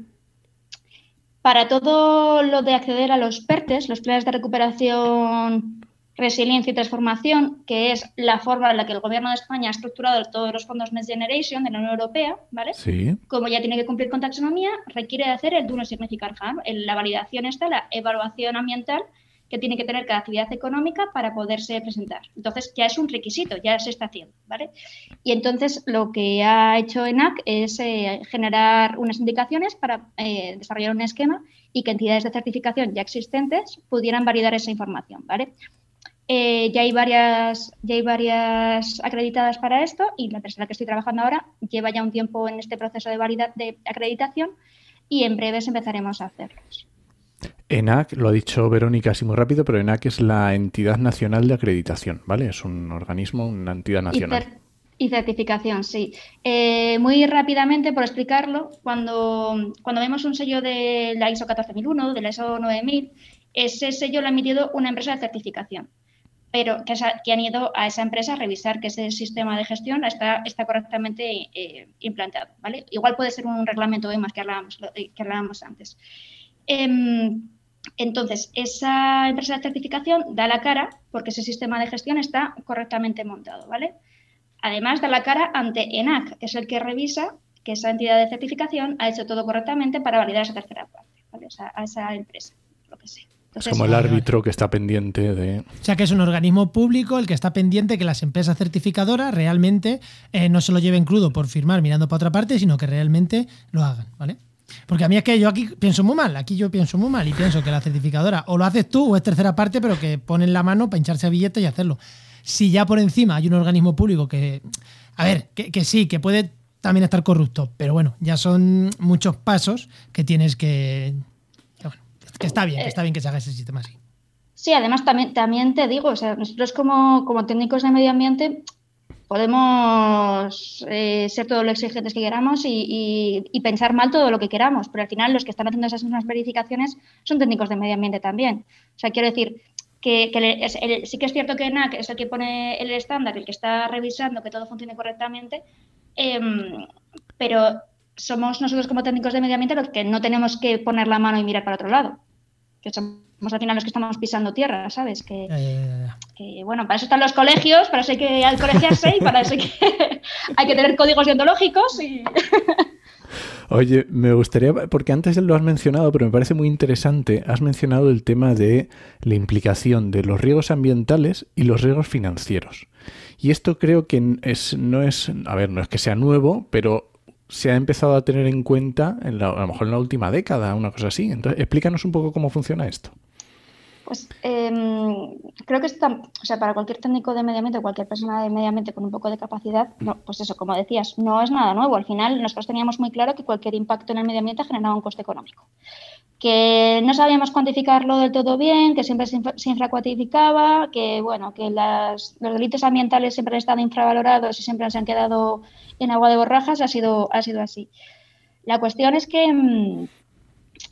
para todo lo de acceder a los PERTES, los planes de recuperación, resiliencia y transformación, que es la forma en la que el gobierno de España ha estructurado todos los fondos Next Generation de la Unión Europea, ¿vale? Sí. Como ya tiene que cumplir con taxonomía, requiere de hacer el Do No Significant Harm, la validación está, la evaluación ambiental que tiene que tener cada actividad económica para poderse presentar. Entonces ya es un requisito, ya se está haciendo, ¿vale? Y entonces lo que ha hecho ENAC es eh, generar unas indicaciones para eh, desarrollar un esquema y que entidades de certificación ya existentes pudieran validar esa información, ¿vale? Eh, ya, hay varias, ya hay varias acreditadas para esto y la persona que estoy trabajando ahora lleva ya un tiempo en este proceso de, de acreditación y en breves empezaremos a hacerlos. ENAC, lo ha dicho Verónica así muy rápido, pero ENAC es la entidad nacional de acreditación, ¿vale? Es un organismo, una entidad nacional. Y, certificación, sí. Eh, muy rápidamente, por explicarlo, cuando, cuando vemos un sello de la ISO 14001, de la ISO 9000, ese sello lo ha emitido una empresa de certificación, pero que, han ido a esa empresa a revisar que ese sistema de gestión está, está correctamente eh, implantado, ¿vale? Igual puede ser un reglamento EMAS que hablábamos, que hablábamos antes. Em, entonces, esa empresa de certificación da la cara porque ese sistema de gestión está correctamente montado, ¿vale? Además, da la cara ante ENAC, que es el que revisa que esa entidad de certificación ha hecho todo correctamente para validar esa tercera parte, ¿vale? O sea, a esa empresa, lo que sea. es como el árbitro que está pendiente de... O sea, que es un organismo público el que está pendiente que las empresas certificadoras realmente eh, no se lo lleven crudo por firmar mirando para otra parte, sino que realmente lo hagan, ¿vale? Porque a mí es que yo aquí pienso muy mal, aquí yo pienso muy mal y pienso que la certificadora o lo haces tú o es tercera parte, pero que ponen la mano para hincharse a billete y hacerlo. Si ya por encima hay un organismo público que, a ver, que, sí, que puede también estar corrupto, pero bueno, ya son muchos pasos que tienes que... Que, que está bien, que está bien que se haga ese sistema así. Sí, además también, también te digo, o sea, nosotros como, como técnicos de medio ambiente podemos eh, ser todo lo exigentes que queramos y, pensar mal todo lo que queramos, pero al final los que están haciendo esas mismas verificaciones son técnicos de medio ambiente también. O sea, quiero decir que, sí que es cierto que NAC es el que pone el estándar, el que está revisando que todo funcione correctamente, em, pero somos nosotros como técnicos de medio ambiente los que no tenemos que poner la mano y mirar para otro lado. Al final los que estamos pisando tierra, ¿sabes? Que, bueno, para eso están los colegios, para eso hay que colegiarse y para eso hay que, hay que tener códigos deontológicos y... Oye, me gustaría, porque antes lo has mencionado, pero me parece muy interesante, has mencionado el tema de la implicación de los riesgos ambientales y los riesgos financieros. Y esto creo que es, no es, a ver, no es que sea nuevo, pero se ha empezado a tener en cuenta en a lo mejor en la última década, una cosa así. Entonces, explícanos un poco cómo funciona esto. Pues em, creo que está, o sea, para cualquier técnico de medio ambiente, cualquier persona de medio ambiente con un poco de capacidad, no, pues eso, como decías, no es nada nuevo. Al final nosotros teníamos muy claro que cualquier impacto en el medio ambiente generaba un coste económico. Que no sabíamos cuantificarlo del todo bien, que siempre se, infracuantificaba, que bueno, que los delitos ambientales siempre han estado infravalorados y siempre se han quedado en agua de borrajas, ha sido, ha sido así. La cuestión es que, mm,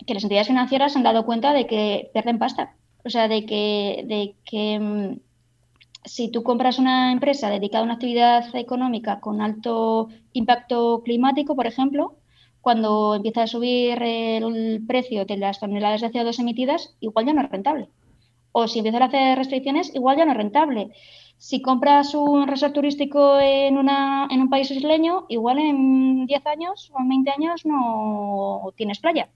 que las entidades financieras se han dado cuenta de que pierden pasta o sea, de que, de que mm, si tú compras una empresa dedicada a una actividad económica con alto impacto climático, por ejemplo, cuando empieza a subir el precio de las toneladas de CO2 emitidas, igual ya no es rentable. O si empiezan a hacer restricciones, igual ya no es rentable. Si compras un resort turístico en, una, en un país isleño, igual en 10 años o en 20 años no tienes playa.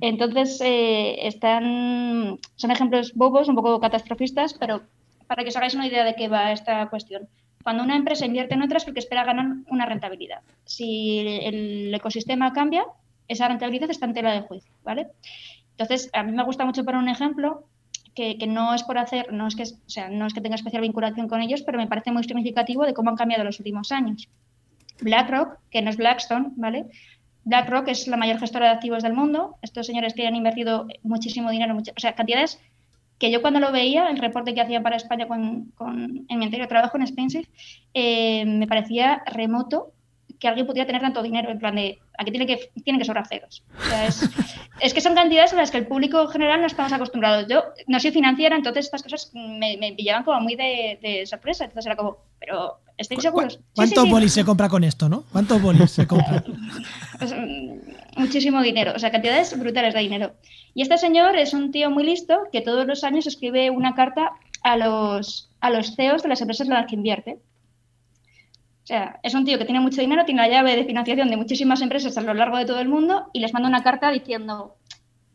Entonces, eh, están, son ejemplos bobos, un poco catastrofistas, pero para que os hagáis una idea de qué va esta cuestión. Cuando una empresa invierte en otras, porque espera ganar una rentabilidad. Si el ecosistema cambia, esa rentabilidad está en tela de juicio, ¿vale? Entonces, a mí me gusta mucho poner un ejemplo que, no es por hacer, no es que, o sea, no es que tenga especial vinculación con ellos, pero me parece muy significativo de cómo han cambiado los últimos años. BlackRock, que no es Blackstone, ¿vale? BlackRock es la mayor gestora de activos del mundo. Estos señores que han invertido muchísimo dinero, o sea, cantidades que yo cuando lo veía, el reporte que hacían para España con, en mi anterior trabajo en Spencer, eh, me parecía remoto que alguien pudiera tener tanto dinero, en plan de, aquí tiene que, tiene que sobrar ceros. es, que son cantidades a las que el público general no estamos acostumbrados. Yo no soy financiera, entonces estas cosas me, me pillaban como muy de, sorpresa. Entonces era como, pero ¿estáis seguros? ¿Cuántos bolis se compra con esto, no? ¿Cuántos bolis se compra? Muchísimo dinero, o sea, cantidades brutales de dinero. Y este señor es un tío muy listo que todos los años escribe una carta a los, a los CEOs de las empresas en las que invierte. O sea, es un tío que tiene mucho dinero, tiene la llave de financiación de muchísimas empresas a lo largo de todo el mundo y les manda una carta diciendo,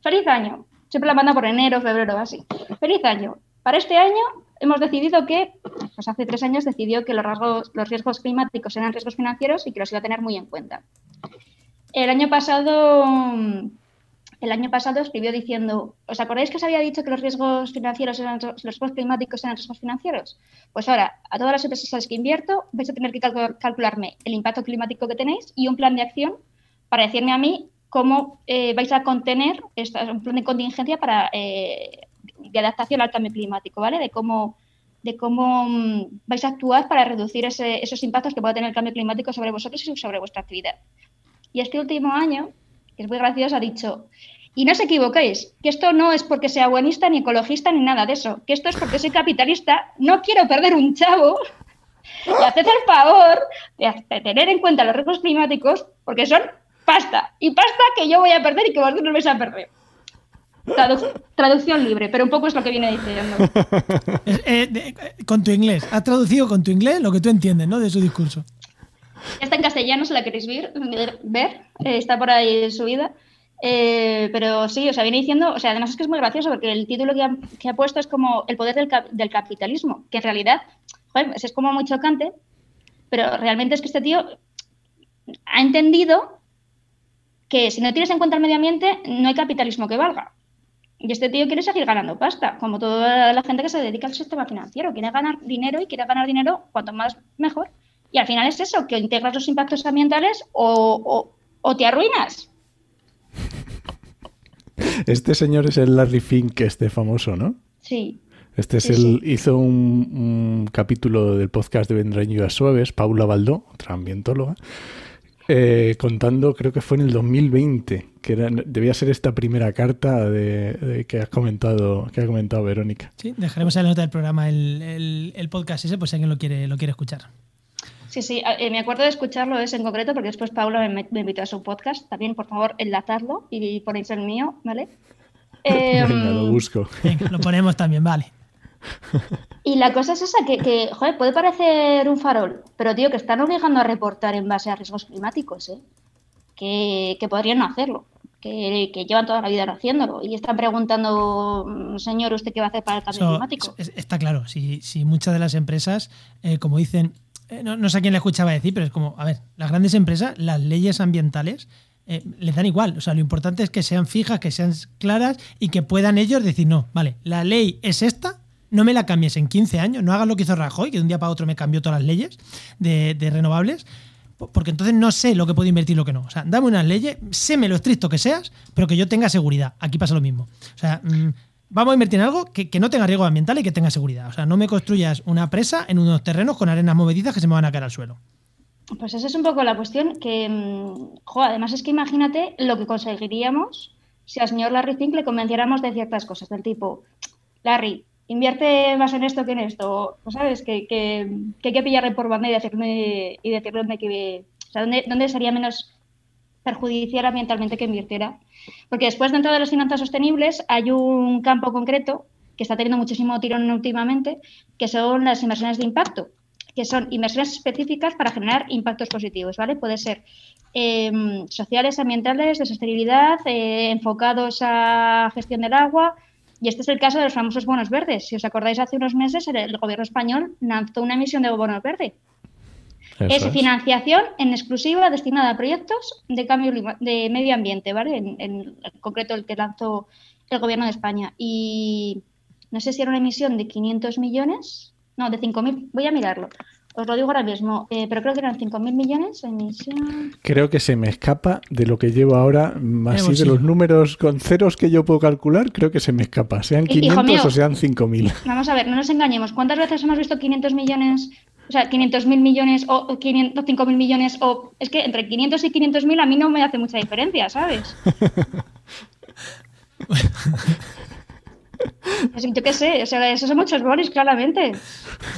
feliz año. Siempre la manda por enero, febrero, así. Feliz año. Para este año hemos decidido que, pues hace tres años decidió que los, rasgos, los riesgos climáticos eran riesgos financieros y que los iba a tener muy en cuenta. El año pasado el año pasado escribió diciendo, ¿os acordáis que os había dicho que los riesgos financieros eran los riesgos climáticos eran riesgos financieros? Pues ahora, a todas las empresas que invierto, vais a tener que calcularme el impacto climático que tenéis y un plan de acción para decirme a mí cómo eh, vais a contener un plan de contingencia para eh, de adaptación al cambio climático, ¿vale? De cómo de cómo mm, vais a actuar para reducir esos impactos que pueda tener el cambio climático sobre vosotros y sobre vuestra actividad. Y este último año, que es muy gracioso, ha dicho, y no os equivoquéis, que esto no es porque sea buenista ni ecologista ni nada de eso, que esto es porque soy capitalista, no quiero perder un chavo y haced el favor de tener en cuenta los riesgos climáticos porque son pasta y pasta que yo voy a perder y que vosotros no vais a perder. traducción libre, pero un poco es lo que viene diciendo. Eh, eh, con tu inglés, has traducido con tu inglés lo que tú entiendes, ¿no? De su discurso. Está en castellano, si la queréis ver, ver eh, está por ahí subida. Eh, pero sí, o sea, viene diciendo, o sea, además es que es muy gracioso porque el título que ha, puesto es como el poder del, capitalismo, que en realidad, es como muy chocante, pero realmente es que este tío ha entendido que si no tienes en cuenta el medio ambiente, no hay capitalismo que valga. Y este tío quiere seguir ganando pasta, como toda la gente que se dedica al sistema financiero. Quiere ganar dinero y quiere ganar dinero cuanto más mejor. Y al final es eso, que integras los impactos ambientales o, o te arruinas. Este señor es el Larry Fink, este famoso, ¿no? Sí. Este es el, hizo un, capítulo del podcast de Vendrán Suaves, Paula Baldó, otra ambientóloga, eh, contando, creo que fue en el 2020, que debía ser esta primera carta de, que has comentado, que ha comentado Verónica. Sí, dejaremos en la nota del programa el, podcast ese, pues si alguien lo quiere, lo quiere escuchar. Sí, sí, eh, me acuerdo de escucharlo ese en concreto, porque después Paula me, invitó a su podcast. También, por favor, enlazarlo y ponéis el mío, ¿vale? Venga, lo em, busco. Venga, lo ponemos también, vale. Y la cosa es esa, que, joder, puede parecer un farol, pero tío, que están obligando a reportar en base a riesgos climáticos, ¿eh? Que, podrían no hacerlo, que, llevan toda la vida haciéndolo y están preguntando, mm, señor, ¿usted qué va a hacer para el cambio climático? está claro, si, muchas de las empresas, eh, como dicen, eh, no, sé a quién le escuchaba decir, pero es como, a ver, las grandes empresas, las leyes ambientales eh, les dan igual. O sea, lo importante es que sean fijas, que sean claras y que puedan ellos decir, no, vale, la ley es esta, no me la cambies en 15 años, no hagas lo que hizo Rajoy, que de un día para otro me cambió todas las leyes de, renovables, porque entonces no sé lo que puedo invertir y lo que no. O sea, dame unas leyes, séme lo estricto que seas, pero que yo tenga seguridad. Aquí pasa lo mismo. O sea, mm, vamos a invertir en algo que, no tenga riesgo ambiental y que tenga seguridad. O sea, no me construyas una presa en unos terrenos con arenas movedizas que se me van a caer al suelo. Pues esa es un poco la cuestión que, mm, además es que imagínate lo que conseguiríamos si al señor Larry Fink le convenciéramos de ciertas cosas, del tipo, Larry, invierte más en esto que en esto, ¿sabes? Que, hay que pillarle por banda y decirle, y decirle que, o sea, dónde, dónde sería menos perjudicial ambientalmente que invirtiera. Porque después, dentro de las finanzas sostenibles, hay un campo concreto que está teniendo muchísimo tirón últimamente, que son las inversiones de impacto, que son inversiones específicas para generar impactos positivos, ¿vale? Puede ser em, sociales, ambientales, de sostenibilidad, eh, enfocados a gestión del agua, y este es el caso de los famosos bonos verdes. Si os acordáis, hace unos meses el, gobierno español lanzó una emisión de bonos verdes. Es, financiación en exclusiva destinada a proyectos de cambio de medio ambiente, ¿vale? En, concreto el que lanzó el gobierno de España. Y no sé si era una emisión de 500 millones, no, de 5.000, voy a mirarlo. Os lo digo ahora mismo, eh, pero creo que eran 5.000 millones en emisión. Creo que se me escapa de lo que llevo ahora, más de los números con ceros que yo puedo calcular, creo que se me escapa, sean 500 o sean 5.000. Vamos a ver, no nos engañemos. ¿Cuántas veces hemos visto 500 millones, o sea, 500.000 millones o, o 5.000 millones? O es que entre 500 y 500.000 a mí no me hace mucha diferencia, ¿sabes? Yo qué sé, o sea, esos son muchos bolis, claramente.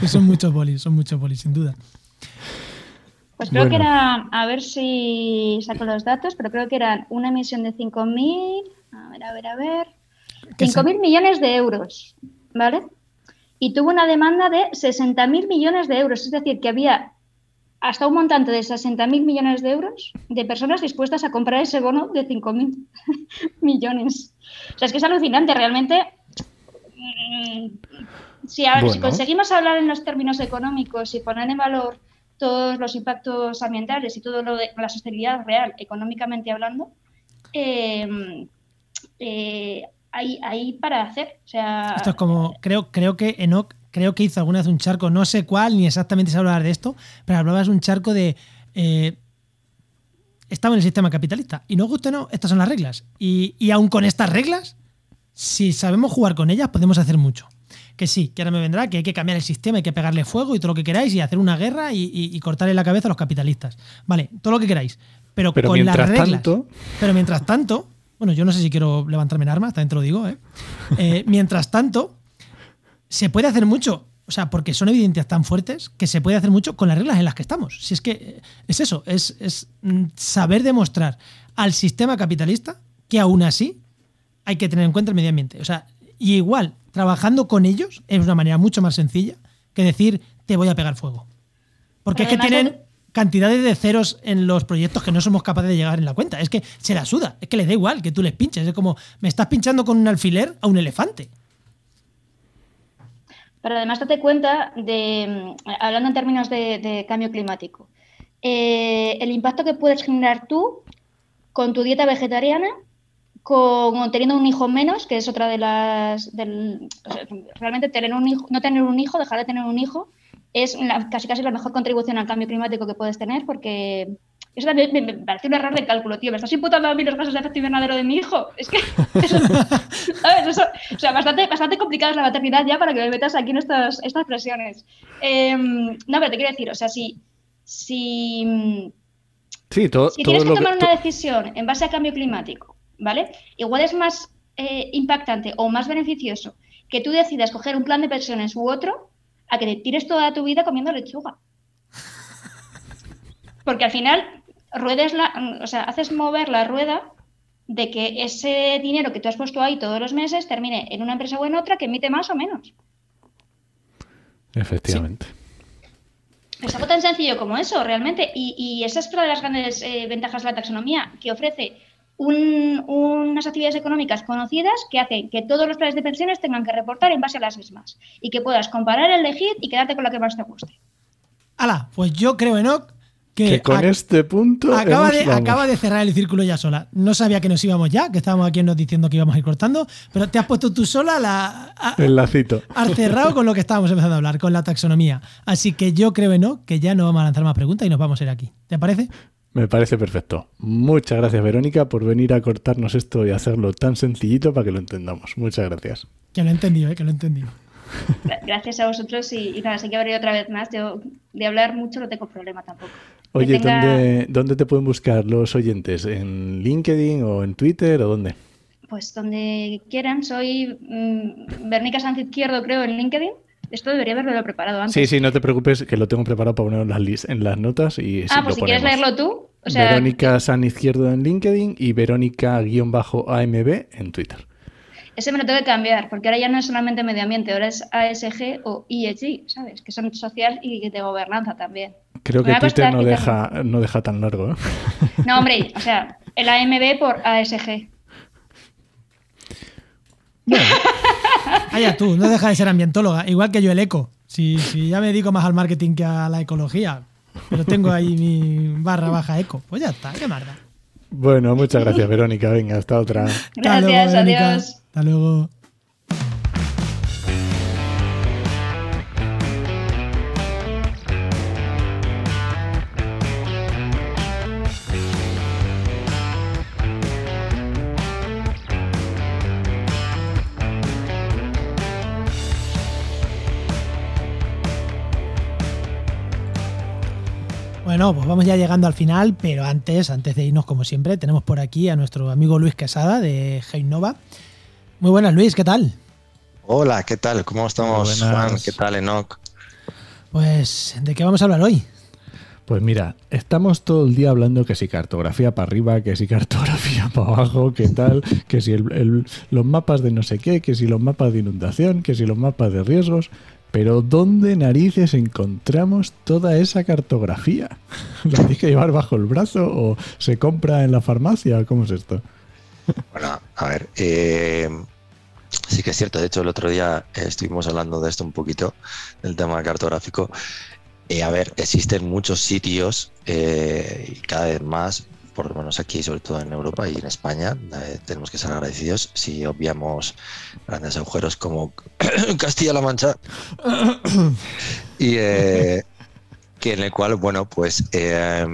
son muchos bolis, son muchos bolis, sin duda. Pues creo que era, a ver si saco los datos, pero creo que eran una emisión de 5.000, a ver, a ver, a ver, 5.000 millones de euros, ¿vale? Y tuvo una demanda de 60.000 millones de euros, es decir, que había hasta un montante de 60.000 millones de euros de personas dispuestas a comprar ese bono de 5.000 millones. O sea, es que es alucinante, realmente Mm, si, conseguimos hablar en los términos económicos y poner en valor todos los impactos ambientales y todo lo de la sostenibilidad real, económicamente hablando, eh, eh, hay, para hacer. Esto es como, creo, creo que Enoch creo que hizo alguna vez un charco, no sé cuál, ni exactamente se hablar de esto, pero hablabas de un charco de eh, estamos en el sistema capitalista y no guste no, estas son las reglas. Y, y aún con estas reglas, si sabemos jugar con ellas, podemos hacer mucho. Que sí, que ahora me vendrá que hay que cambiar el sistema, hay que pegarle fuego y todo lo que queráis y hacer una guerra y, cortarle la cabeza a los capitalistas. Vale, todo lo que queráis. Pero, con las reglas. Tanto... Pero mientras tanto, bueno, yo no sé si quiero levantarme en armas, también te lo digo, ¿eh? Eh, mientras tanto, se puede hacer mucho. O sea, porque son evidencias tan fuertes que se puede hacer mucho con las reglas en las que estamos. Si es que eh, es eso, es, es mm, saber demostrar al sistema capitalista que aún así hay que tener en cuenta el medio ambiente. O sea, y igual, trabajando con ellos es una manera mucho más sencilla que decir te voy a pegar fuego. Porque es que tienen cantidades de ceros en los proyectos que no somos capaces de llegar en la cuenta. Es que se la suda, es que les da igual que tú les pinches. Es como, me estás pinchando con un alfiler a un elefante. Pero además date cuenta de, hablando en términos de, cambio climático, eh, el impacto que puedes generar tú con tu dieta vegetariana con teniendo un hijo menos, que es otra de las. realmente tener un hijo, no tener un hijo, dejar de tener un hijo, es casi casi la mejor contribución al cambio climático que puedes tener, porque Eso también me, parece un error de cálculo, tío. Me estás imputando a mí los gases de efecto invernadero de mi hijo. Es que. Eso, ¿Sabes? o sea, bastante, bastante complicada es la maternidad ya para que me metas aquí en estas, estas presiones. Em, no, pero te quiero decir, o sea, si. Si, sí, todo, si tienes que tomar una decisión en base a cambio climático, ¿vale? Igual es más eh, impactante o más beneficioso que tú decidas coger un plan de pensiones u otro a que te tires toda tu vida comiendo lechuga. Porque al final ruedes la, o sea, haces mover la rueda de que ese dinero que tú has puesto ahí todos los meses termine en una empresa o en otra que emite más o menos. Efectivamente. Es algo tan sencillo como eso, realmente. Y, esa es una de las grandes eh, ventajas de la taxonomía, que ofrece unas actividades económicas conocidas que hacen que todos los planes de pensiones tengan que reportar en base a las mismas y que puedas comparar, elegir y quedarte con la que más te guste. Hala, pues yo creo, Enoch, que, con este punto. Acaba de, acaba de, cerrar el círculo ya sola. No sabía que nos íbamos ya, que estábamos aquí nos diciendo que íbamos a ir cortando, pero te has puesto tú sola la. el lacito. Has cerrado con lo que estábamos empezando a hablar, con la taxonomía. Así que yo creo, ¿no? Que ya no vamos a lanzar más preguntas y nos vamos a ir aquí. ¿Te parece? Me parece perfecto. Muchas gracias, Verónica, por venir a cortarnos esto y hacerlo tan sencillito para que lo entendamos. Muchas gracias. Que lo he entendido, ¿eh? que lo he entendido. Gracias a vosotros y, nada, sé que habré otra vez más. Yo de hablar mucho no tengo problema tampoco. Oye, ¿dónde, te pueden buscar los oyentes? ¿En LinkedIn o en Twitter o dónde? Pues donde quieran. Soy mm, Verónica Sanz Izquierdo, creo, en LinkedIn. Esto debería haberlo preparado antes. Sí, sí, no te preocupes, que lo tengo preparado para poner en las, en las notas. Y ah, pues si quieres leerlo tú. Verónica San Izquierdo en LinkedIn y Verónica-AMB en Twitter. Ese me lo tengo que cambiar, porque ahora ya no es solamente medio ambiente, ahora es ASG o ESG, ¿sabes? Que son social y de gobernanza también. Creo que Twitter no deja, no deja tan largo. ¿eh? No, hombre, o sea, el AMB por ASG. Vaya tú, no deja de ser ambientóloga, igual que yo el eco. Si, si ya me dedico más al marketing que a la ecología, pero tengo ahí mi barra baja eco, pues ya está, qué marda. Bueno, muchas gracias, Verónica. Venga, hasta otra. Gracias, adiós. Hasta luego. Bueno, pues vamos ya llegando al final, pero antes, antes de irnos como siempre, tenemos por aquí a nuestro amigo Luis Quesada de Heinova. Muy buenas, Luis, ¿qué tal? Hola, ¿qué tal? ¿Cómo estamos, Juan? ¿Qué tal, Enoch? Pues, ¿de qué vamos a hablar hoy? Pues mira, estamos todo el día hablando que si cartografía para arriba, que si cartografía para abajo, que tal, que si los mapas de no sé qué, que si los mapas de inundación, que si los mapas de riesgos. Pero ¿dónde narices encontramos toda esa cartografía? ¿La tienes que llevar bajo el brazo o se compra en la farmacia? ¿Cómo es esto? Bueno, a ver, eh, sí que es cierto. De hecho, el otro día estuvimos hablando de esto un poquito, del tema cartográfico. Eh, a ver, existen muchos sitios eh, y cada vez más por lo menos aquí, sobre todo en Europa y en España, eh, tenemos que ser agradecidos. Si obviamos grandes agujeros como Castilla-La Mancha y eh, que en el cual, bueno, pues eh,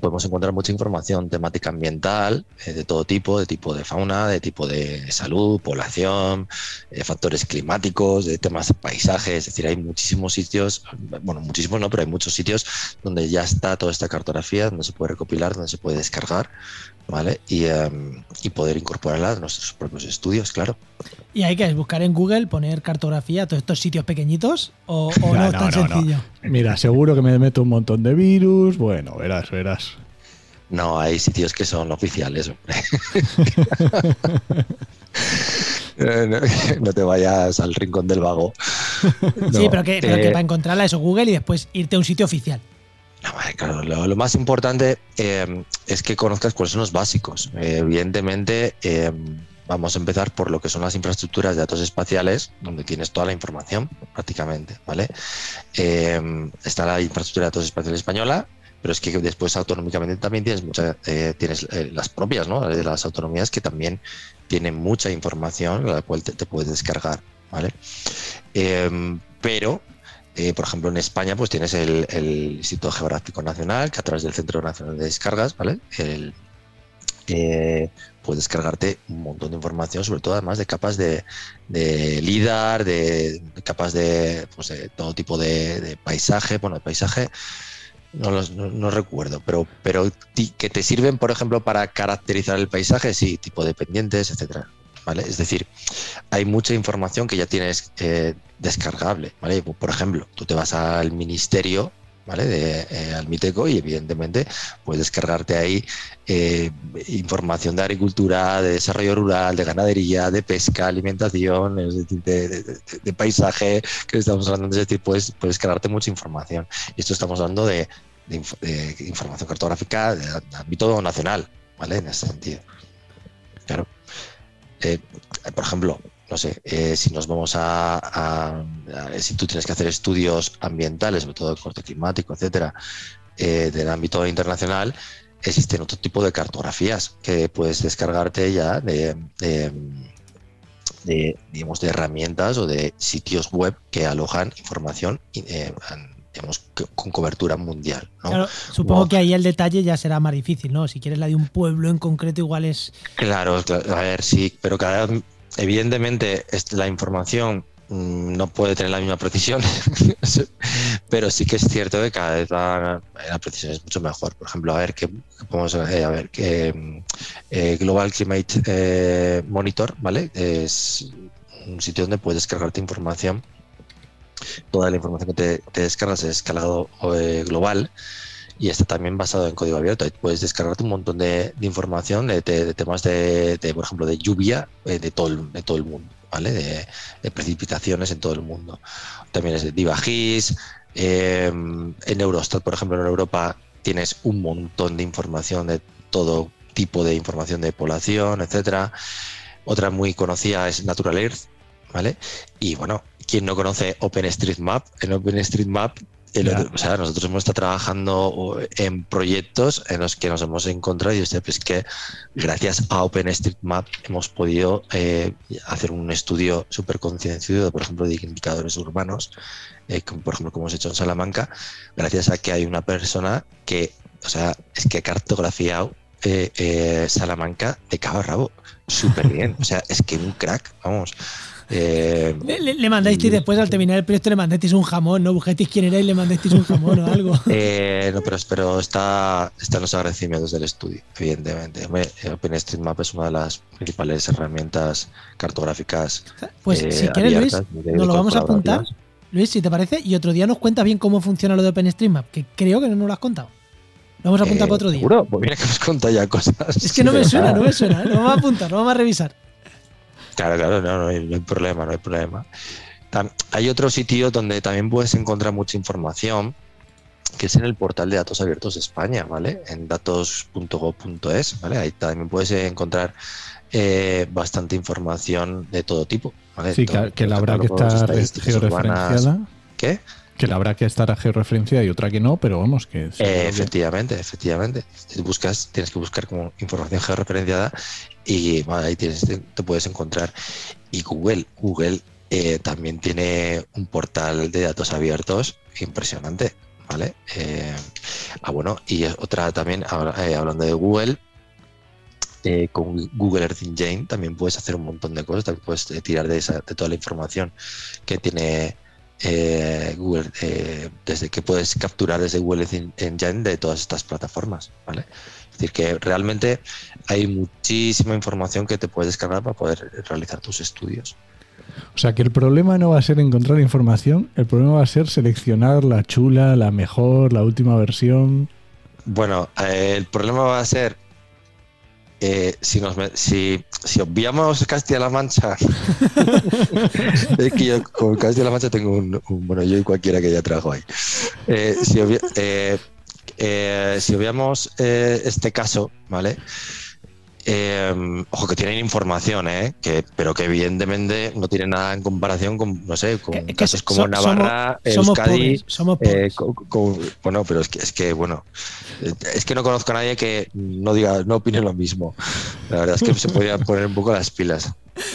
podemos encontrar mucha información temática ambiental eh, de todo tipo, de tipo de fauna, de tipo de salud, población, eh, factores climáticos, de temas paisajes, es decir, hay muchísimos sitios, bueno, muchísimos no, pero hay muchos sitios donde ya está toda esta cartografía, donde se puede recopilar, donde se puede descargar, ¿vale? Y, em, y poder incorporarla a nuestros propios estudios, claro. ¿Y hay que buscar en Google, poner cartografía a todos estos sitios pequeñitos? ¿O, no, es tan sencillo? Mira, seguro que me meto un montón de virus. Bueno, verás, verás. No, hay sitios que son oficiales, hombre. no te vayas al rincón del vago. sí, pero que, eh, para encontrarla eso Google y después irte a un sitio oficial. Lo, más importante eh, es que conozcas cuáles son los básicos. Eh, evidentemente, Vamos a empezar por lo que son las infraestructuras de datos espaciales, donde tienes toda la información prácticamente, ¿vale? Eh, está la infraestructura de datos espaciales española, pero es que después autonómicamente también tienes muchas, eh, tienes eh, las propias, ¿no? Las autonomías que también tienen mucha información, la cual te, puedes descargar, ¿vale? pero eh, por ejemplo, en España, pues tienes el, Instituto Geográfico Nacional, que a través del Centro Nacional de Descargas, ¿vale? Eh, puedes descargarte un montón de información, sobre todo además de capas de, LIDAR, de, capas de, pues, todo tipo de, paisaje, bueno, de paisaje no, no, recuerdo, pero, pero que te sirven, por ejemplo, para caracterizar el paisaje, sí, tipo de pendientes, etcétera. ¿Vale? Es decir, hay mucha información que ya tienes eh, descargable, ¿vale? Por ejemplo, tú te vas al ministerio ¿vale? De eh, Almiteco y evidentemente puedes descargarte ahí eh, información de agricultura, de desarrollo rural, de ganadería, de pesca, alimentación, de, paisaje, que estamos hablando de ese tipo, puedes, puedes descargarte mucha información. Esto estamos hablando de, información cartográfica de, ámbito nacional, ¿vale? En ese sentido. Claro. Eh, por ejemplo, no sé, eh, si nos vamos a, si tú tienes que hacer estudios ambientales, sobre todo de corte climático, etcétera, eh, del ámbito internacional, existen otro tipo de cartografías que puedes descargarte ya de, digamos, de herramientas o de sitios web que alojan información eh, digamos, con cobertura mundial. supongo que ahí el detalle ya será más difícil, ¿no? Si quieres la de un pueblo en concreto, igual es. Claro, a ver, sí, pero cada evidentemente la información mm, no puede tener la misma precisión, pero sí que es cierto que cada vez la, precisión es mucho mejor. Por ejemplo, a ver qué podemos eh, a ver que eh, Global Climate eh, Monitor, ¿vale? Es un sitio donde puedes descargarte información. Toda la información que te, descargas es escalado global y está también basado en código abierto. Puedes descargarte un montón de, información de, temas de, por ejemplo, de lluvia eh, de, todo el, mundo, ¿vale? De, precipitaciones en todo el mundo. También es de Divagis. Em, en Eurostat, por ejemplo, en Europa tienes un montón de información de todo tipo de información de población, etcétera. Otra muy conocida es Natural Earth, ¿vale? Y bueno, quien no conoce OpenStreetMap, en OpenStreetMap o sea, nosotros hemos estado trabajando en proyectos en los que nos hemos encontrado y es pues que gracias a OpenStreetMap hemos podido eh, hacer un estudio súper concienciado, por ejemplo, de indicadores urbanos, eh, como, por ejemplo, como hemos hecho en Salamanca, gracias a que hay una persona que, o sea, es que ha cartografiado eh, Salamanca de cabo a rabo súper bien. O sea, es que un crack, vamos. Eh, le, le, mandasteis después al terminar el proyecto, le mandasteis un jamón, ¿no? Buscasteis quién era y le mandasteis un jamón o algo. Eh, no, pero, pero está, están los agradecimientos del estudio, evidentemente. OpenStreetMap es una de las principales herramientas cartográficas. Pues eh, si quieres, Luis, nos lo vamos a apuntar. Luis, si te parece, y otro día nos cuentas bien cómo funciona lo de OpenStreetMap, que creo que no nos lo has contado. Lo vamos a apuntar para otro día. ¿Seguro? Pues mira que nos contado ya cosas. Es que no me suena, no me suena. Lo vamos a apuntar, lo vamos a revisar. Claro, claro, no, hay, problema, no hay problema. hay otro sitio donde también puedes encontrar mucha información, que es en el portal de datos abiertos de España, ¿vale? En datos.gov.es, ¿vale? Ahí también puedes encontrar eh, bastante información de todo tipo. ¿vale? Sí, que, la habrá que estar georreferenciada. ¿Qué? Que la habrá que estar georreferenciada y otra que no, pero vamos, que... Eh, efectivamente, efectivamente. buscas, tienes que buscar como información georreferenciada y ahí tienes, te puedes encontrar. Y Google, Google eh, también tiene un portal de datos abiertos impresionante, ¿vale? Eh, ah, bueno, y otra también, eh, hablando de Google, con Google Earth Engine también puedes hacer un montón de cosas, también puedes tirar de, esa, de toda la información que tiene Google, desde que puedes capturar desde Google Earth Engine de todas estas plataformas, ¿vale? Es decir, que realmente hay muchísima información que te puedes descargar para poder realizar tus estudios. O sea que el problema no va a ser encontrar información, el problema va a ser seleccionar la chula, la mejor, la última versión. Bueno, eh, el problema va a ser eh, si, nos, si, si, obviamos Castilla-La Mancha, es que yo con Castilla-La Mancha tengo un, bueno, yo y cualquiera que ya trabajo ahí. Eh, si, eh, si obviamos este caso, ¿vale? eh, ojo, que tienen información, ¿eh? Que, pero que evidentemente no tienen nada en comparación con, no sé, con Que- casos so- como somos- Navarra, somos Euskadi. somos eh, pobres. co- co- bueno, pero es que, es que, bueno, eh, es que no conozco a nadie que no diga, no opine lo mismo. La verdad es que se podía poner un poco las pilas.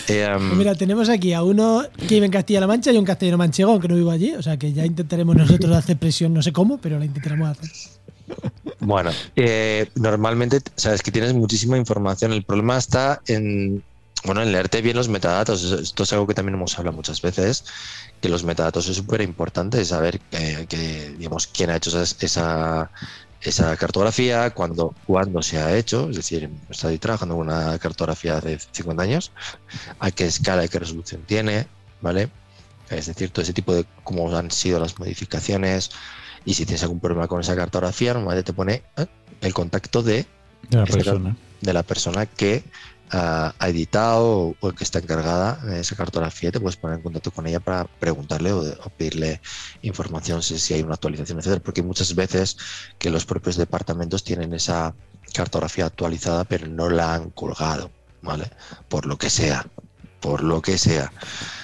Eh, Pues mira, tenemos aquí a uno que vive en Castilla-La Mancha y un castellano manchego, aunque no vivo allí. O sea que ya intentaremos nosotros hacer presión, no sé cómo, pero la intentaremos hacer. Bueno, eh, normalmente sabes que tienes muchísima información. El problema está en, bueno, en leerte bien los metadatos. Esto es algo que también hemos hablado muchas veces, que los metadatos es súper importante, saber eh, que, digamos, quién ha hecho esa, esa, cartografía, cuándo, cuándo se ha hecho. Es decir, estoy trabajando con una cartografía de 50 años, a qué escala y qué resolución tiene, ¿vale? Es decir, todo ese tipo de cómo han sido las modificaciones, y si tienes algún problema con esa cartografía, normalmente te pone eh, el contacto de, De la persona. de la persona que ah, ha editado o, que está encargada de esa cartografía y te puedes poner en contacto con ella para preguntarle o, pedirle información si, si hay una actualización, etcétera. Porque muchas veces que los propios departamentos tienen esa cartografía actualizada, pero no la han colgado, ¿vale? Por lo que sea, por lo que sea.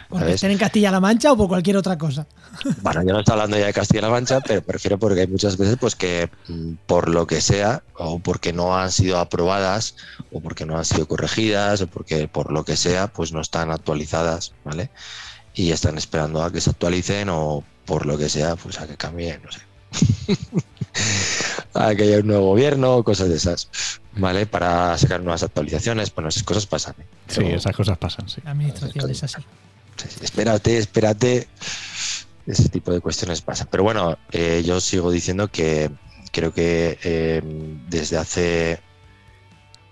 Porque estén en Castilla-La Mancha o por cualquier otra cosa. Bueno, yo no estoy hablando ya de Castilla-La Mancha, pero prefiero porque hay muchas veces pues que mm, por lo que sea, o porque no han sido aprobadas, o porque no han sido corregidas, o porque por lo que sea, pues no están actualizadas, ¿vale? Y están esperando a que se actualicen o por lo que sea, pues a que cambie, no sé. a que haya un nuevo gobierno o cosas de esas, ¿vale? Para sacar nuevas actualizaciones, bueno, esas cosas pasan. ¿eh? Sí, Pero- esas cosas pasan, sí. La administración es así. Espérate, espérate. Ese tipo de cuestiones pasan. Pero bueno, eh, yo sigo diciendo que creo que eh, desde hace,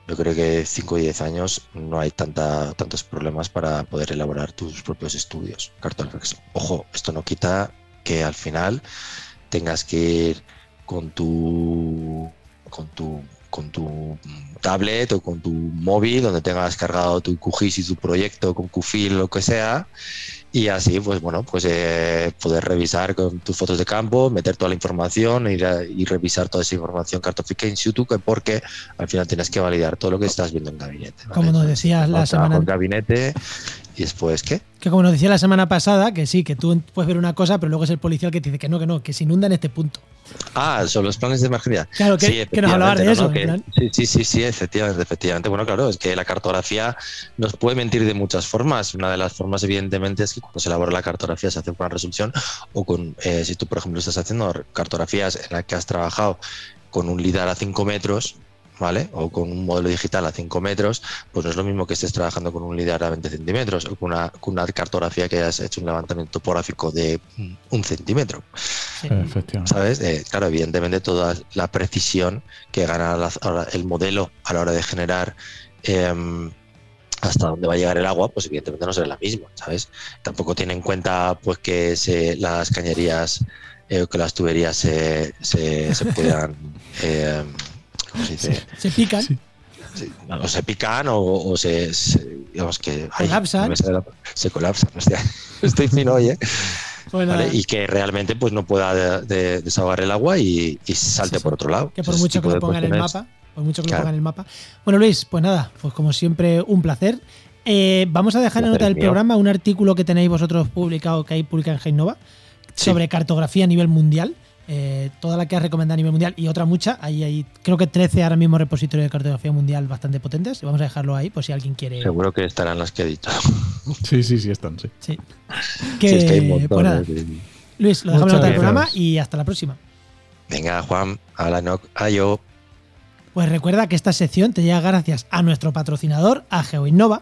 yo creo que 5 o 10 años no hay tanta, tantos problemas para poder elaborar tus propios estudios cartográficos. Ojo, esto no quita que al final tengas que ir con tu con tu con tu tablet o con tu móvil donde tengas cargado tu QGIS y tu proyecto con QFIL lo que sea y así pues bueno pues eh, poder revisar con tus fotos de campo meter toda la información ir a- y revisar toda esa información cartográfica in situ que porque al final tienes que validar todo lo que estás viendo en gabinete ¿vale? Como nos decías la semana en gabinete y después qué que como nos decía la semana pasada, que sí, que tú puedes ver una cosa, pero luego es el policial que te dice que no, que no, que se inunda en este punto. Ah, son los planes de emergencia. Claro, que, Sí, que nos hablabas de eso. ¿no? Que- sí, sí, sí, sí, efectivamente, efectivamente. Bueno, claro, es que la cartografía nos puede mentir de muchas formas. Una de las formas, evidentemente, es que cuando se elabora la cartografía se hace con una resolución o con, eh, si tú, por ejemplo, estás haciendo cartografías en las que has trabajado con un LIDAR a 5 metros, ¿vale? O con un modelo digital a 5 metros, pues no es lo mismo que estés trabajando con un LIDAR a 20 centímetros o con una, con una cartografía que hayas hecho un levantamiento topográfico de un centímetro. sí. Efectivamente. ¿Sabes? Eh, claro, evidentemente toda la precisión que gana la- el modelo a la hora de generar em, hasta dónde va a llegar el agua, pues evidentemente no será la misma, ¿sabes? Tampoco tiene en cuenta pues que se, las cañerías eh, o que las tuberías se, se, se puedan em, ¿cómo se pican. Sí. Sí, o se pican o, o se, se- digamos que ay, Colapsan. no la- se colapsan hostia, estoy fino hoy ¿eh? Y que realmente pues no pueda de- de- desahogar el agua y, y salte Sí, sí. por otro lado. que por mucho que lo pongan en el mapa, por mucho que lo Claro. pongan en el mapa. Bueno, Luis, pues nada, pues como siempre, un placer. Eh, vamos a dejar en nota del mío. programa un artículo que tenéis vosotros publicado, que hay publicado en Genova, Sí. sobre cartografía a nivel mundial. Eh, toda la que has recomendado a nivel mundial y otra mucha. Ahí hay, creo que 13 ahora mismo repositorios de cartografía mundial bastante potentes. Y vamos a dejarlo ahí por si alguien quiere. Seguro que estarán las que he dicho. Sí, sí, sí, están, sí. Sí. Sí, Que, es que hay un montón, pues nada, ¿eh? Luis, lo dejamos en Muchas nota del gracias. programa y hasta la próxima. Venga, Juan, a la NOC, a yo. Pues recuerda que esta sección te llega gracias a nuestro patrocinador, a GeoInnova,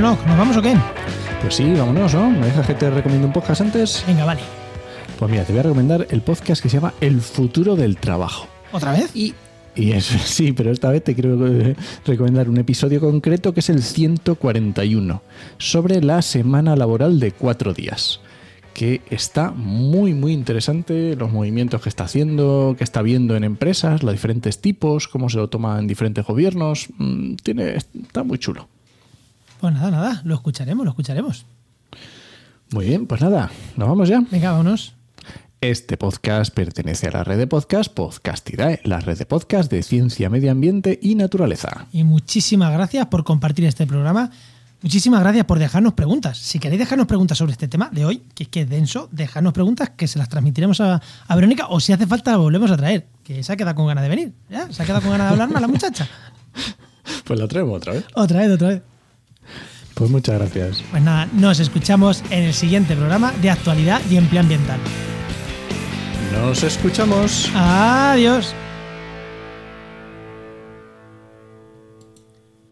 No, ¿nos vamos o qué? Pues sí, vámonos, ¿no? ¿Me dejas que te recomiende un podcast antes? Venga, vale. Pues mira, te voy a recomendar el podcast que se llama El futuro del trabajo. ¿Otra vez? Y Y eso sí, pero esta vez te quiero eh, recomendar un episodio concreto que es el 141, sobre la semana laboral de cuatro días que está muy muy interesante los movimientos que está haciendo, que está viendo en empresas, los diferentes tipos, cómo se lo toma en diferentes gobiernos, mm, tiene está muy chulo. Pues nada, nada, lo escucharemos, lo escucharemos. Muy bien, pues nada, nos vamos ya. Venga, vámonos. Este podcast pertenece a la red de podcast Podcastidae, la red de podcast de ciencia, medio ambiente y naturaleza. Y muchísimas gracias por compartir este programa. Muchísimas gracias por dejarnos preguntas. Si queréis dejarnos preguntas sobre este tema de hoy, que es que es denso, dejadnos preguntas que se las transmitiremos a, a Verónica o si hace falta la volvemos a traer, que se ha quedado con ganas de venir. ¿ya? Se ha quedado con ganas de hablarnos la muchacha. Pues la traemos otra vez. Otra vez, otra vez. Pues muchas gracias. Pues nada, nos escuchamos en el siguiente programa de actualidad y empleo ambiental. Nos escuchamos. Adiós.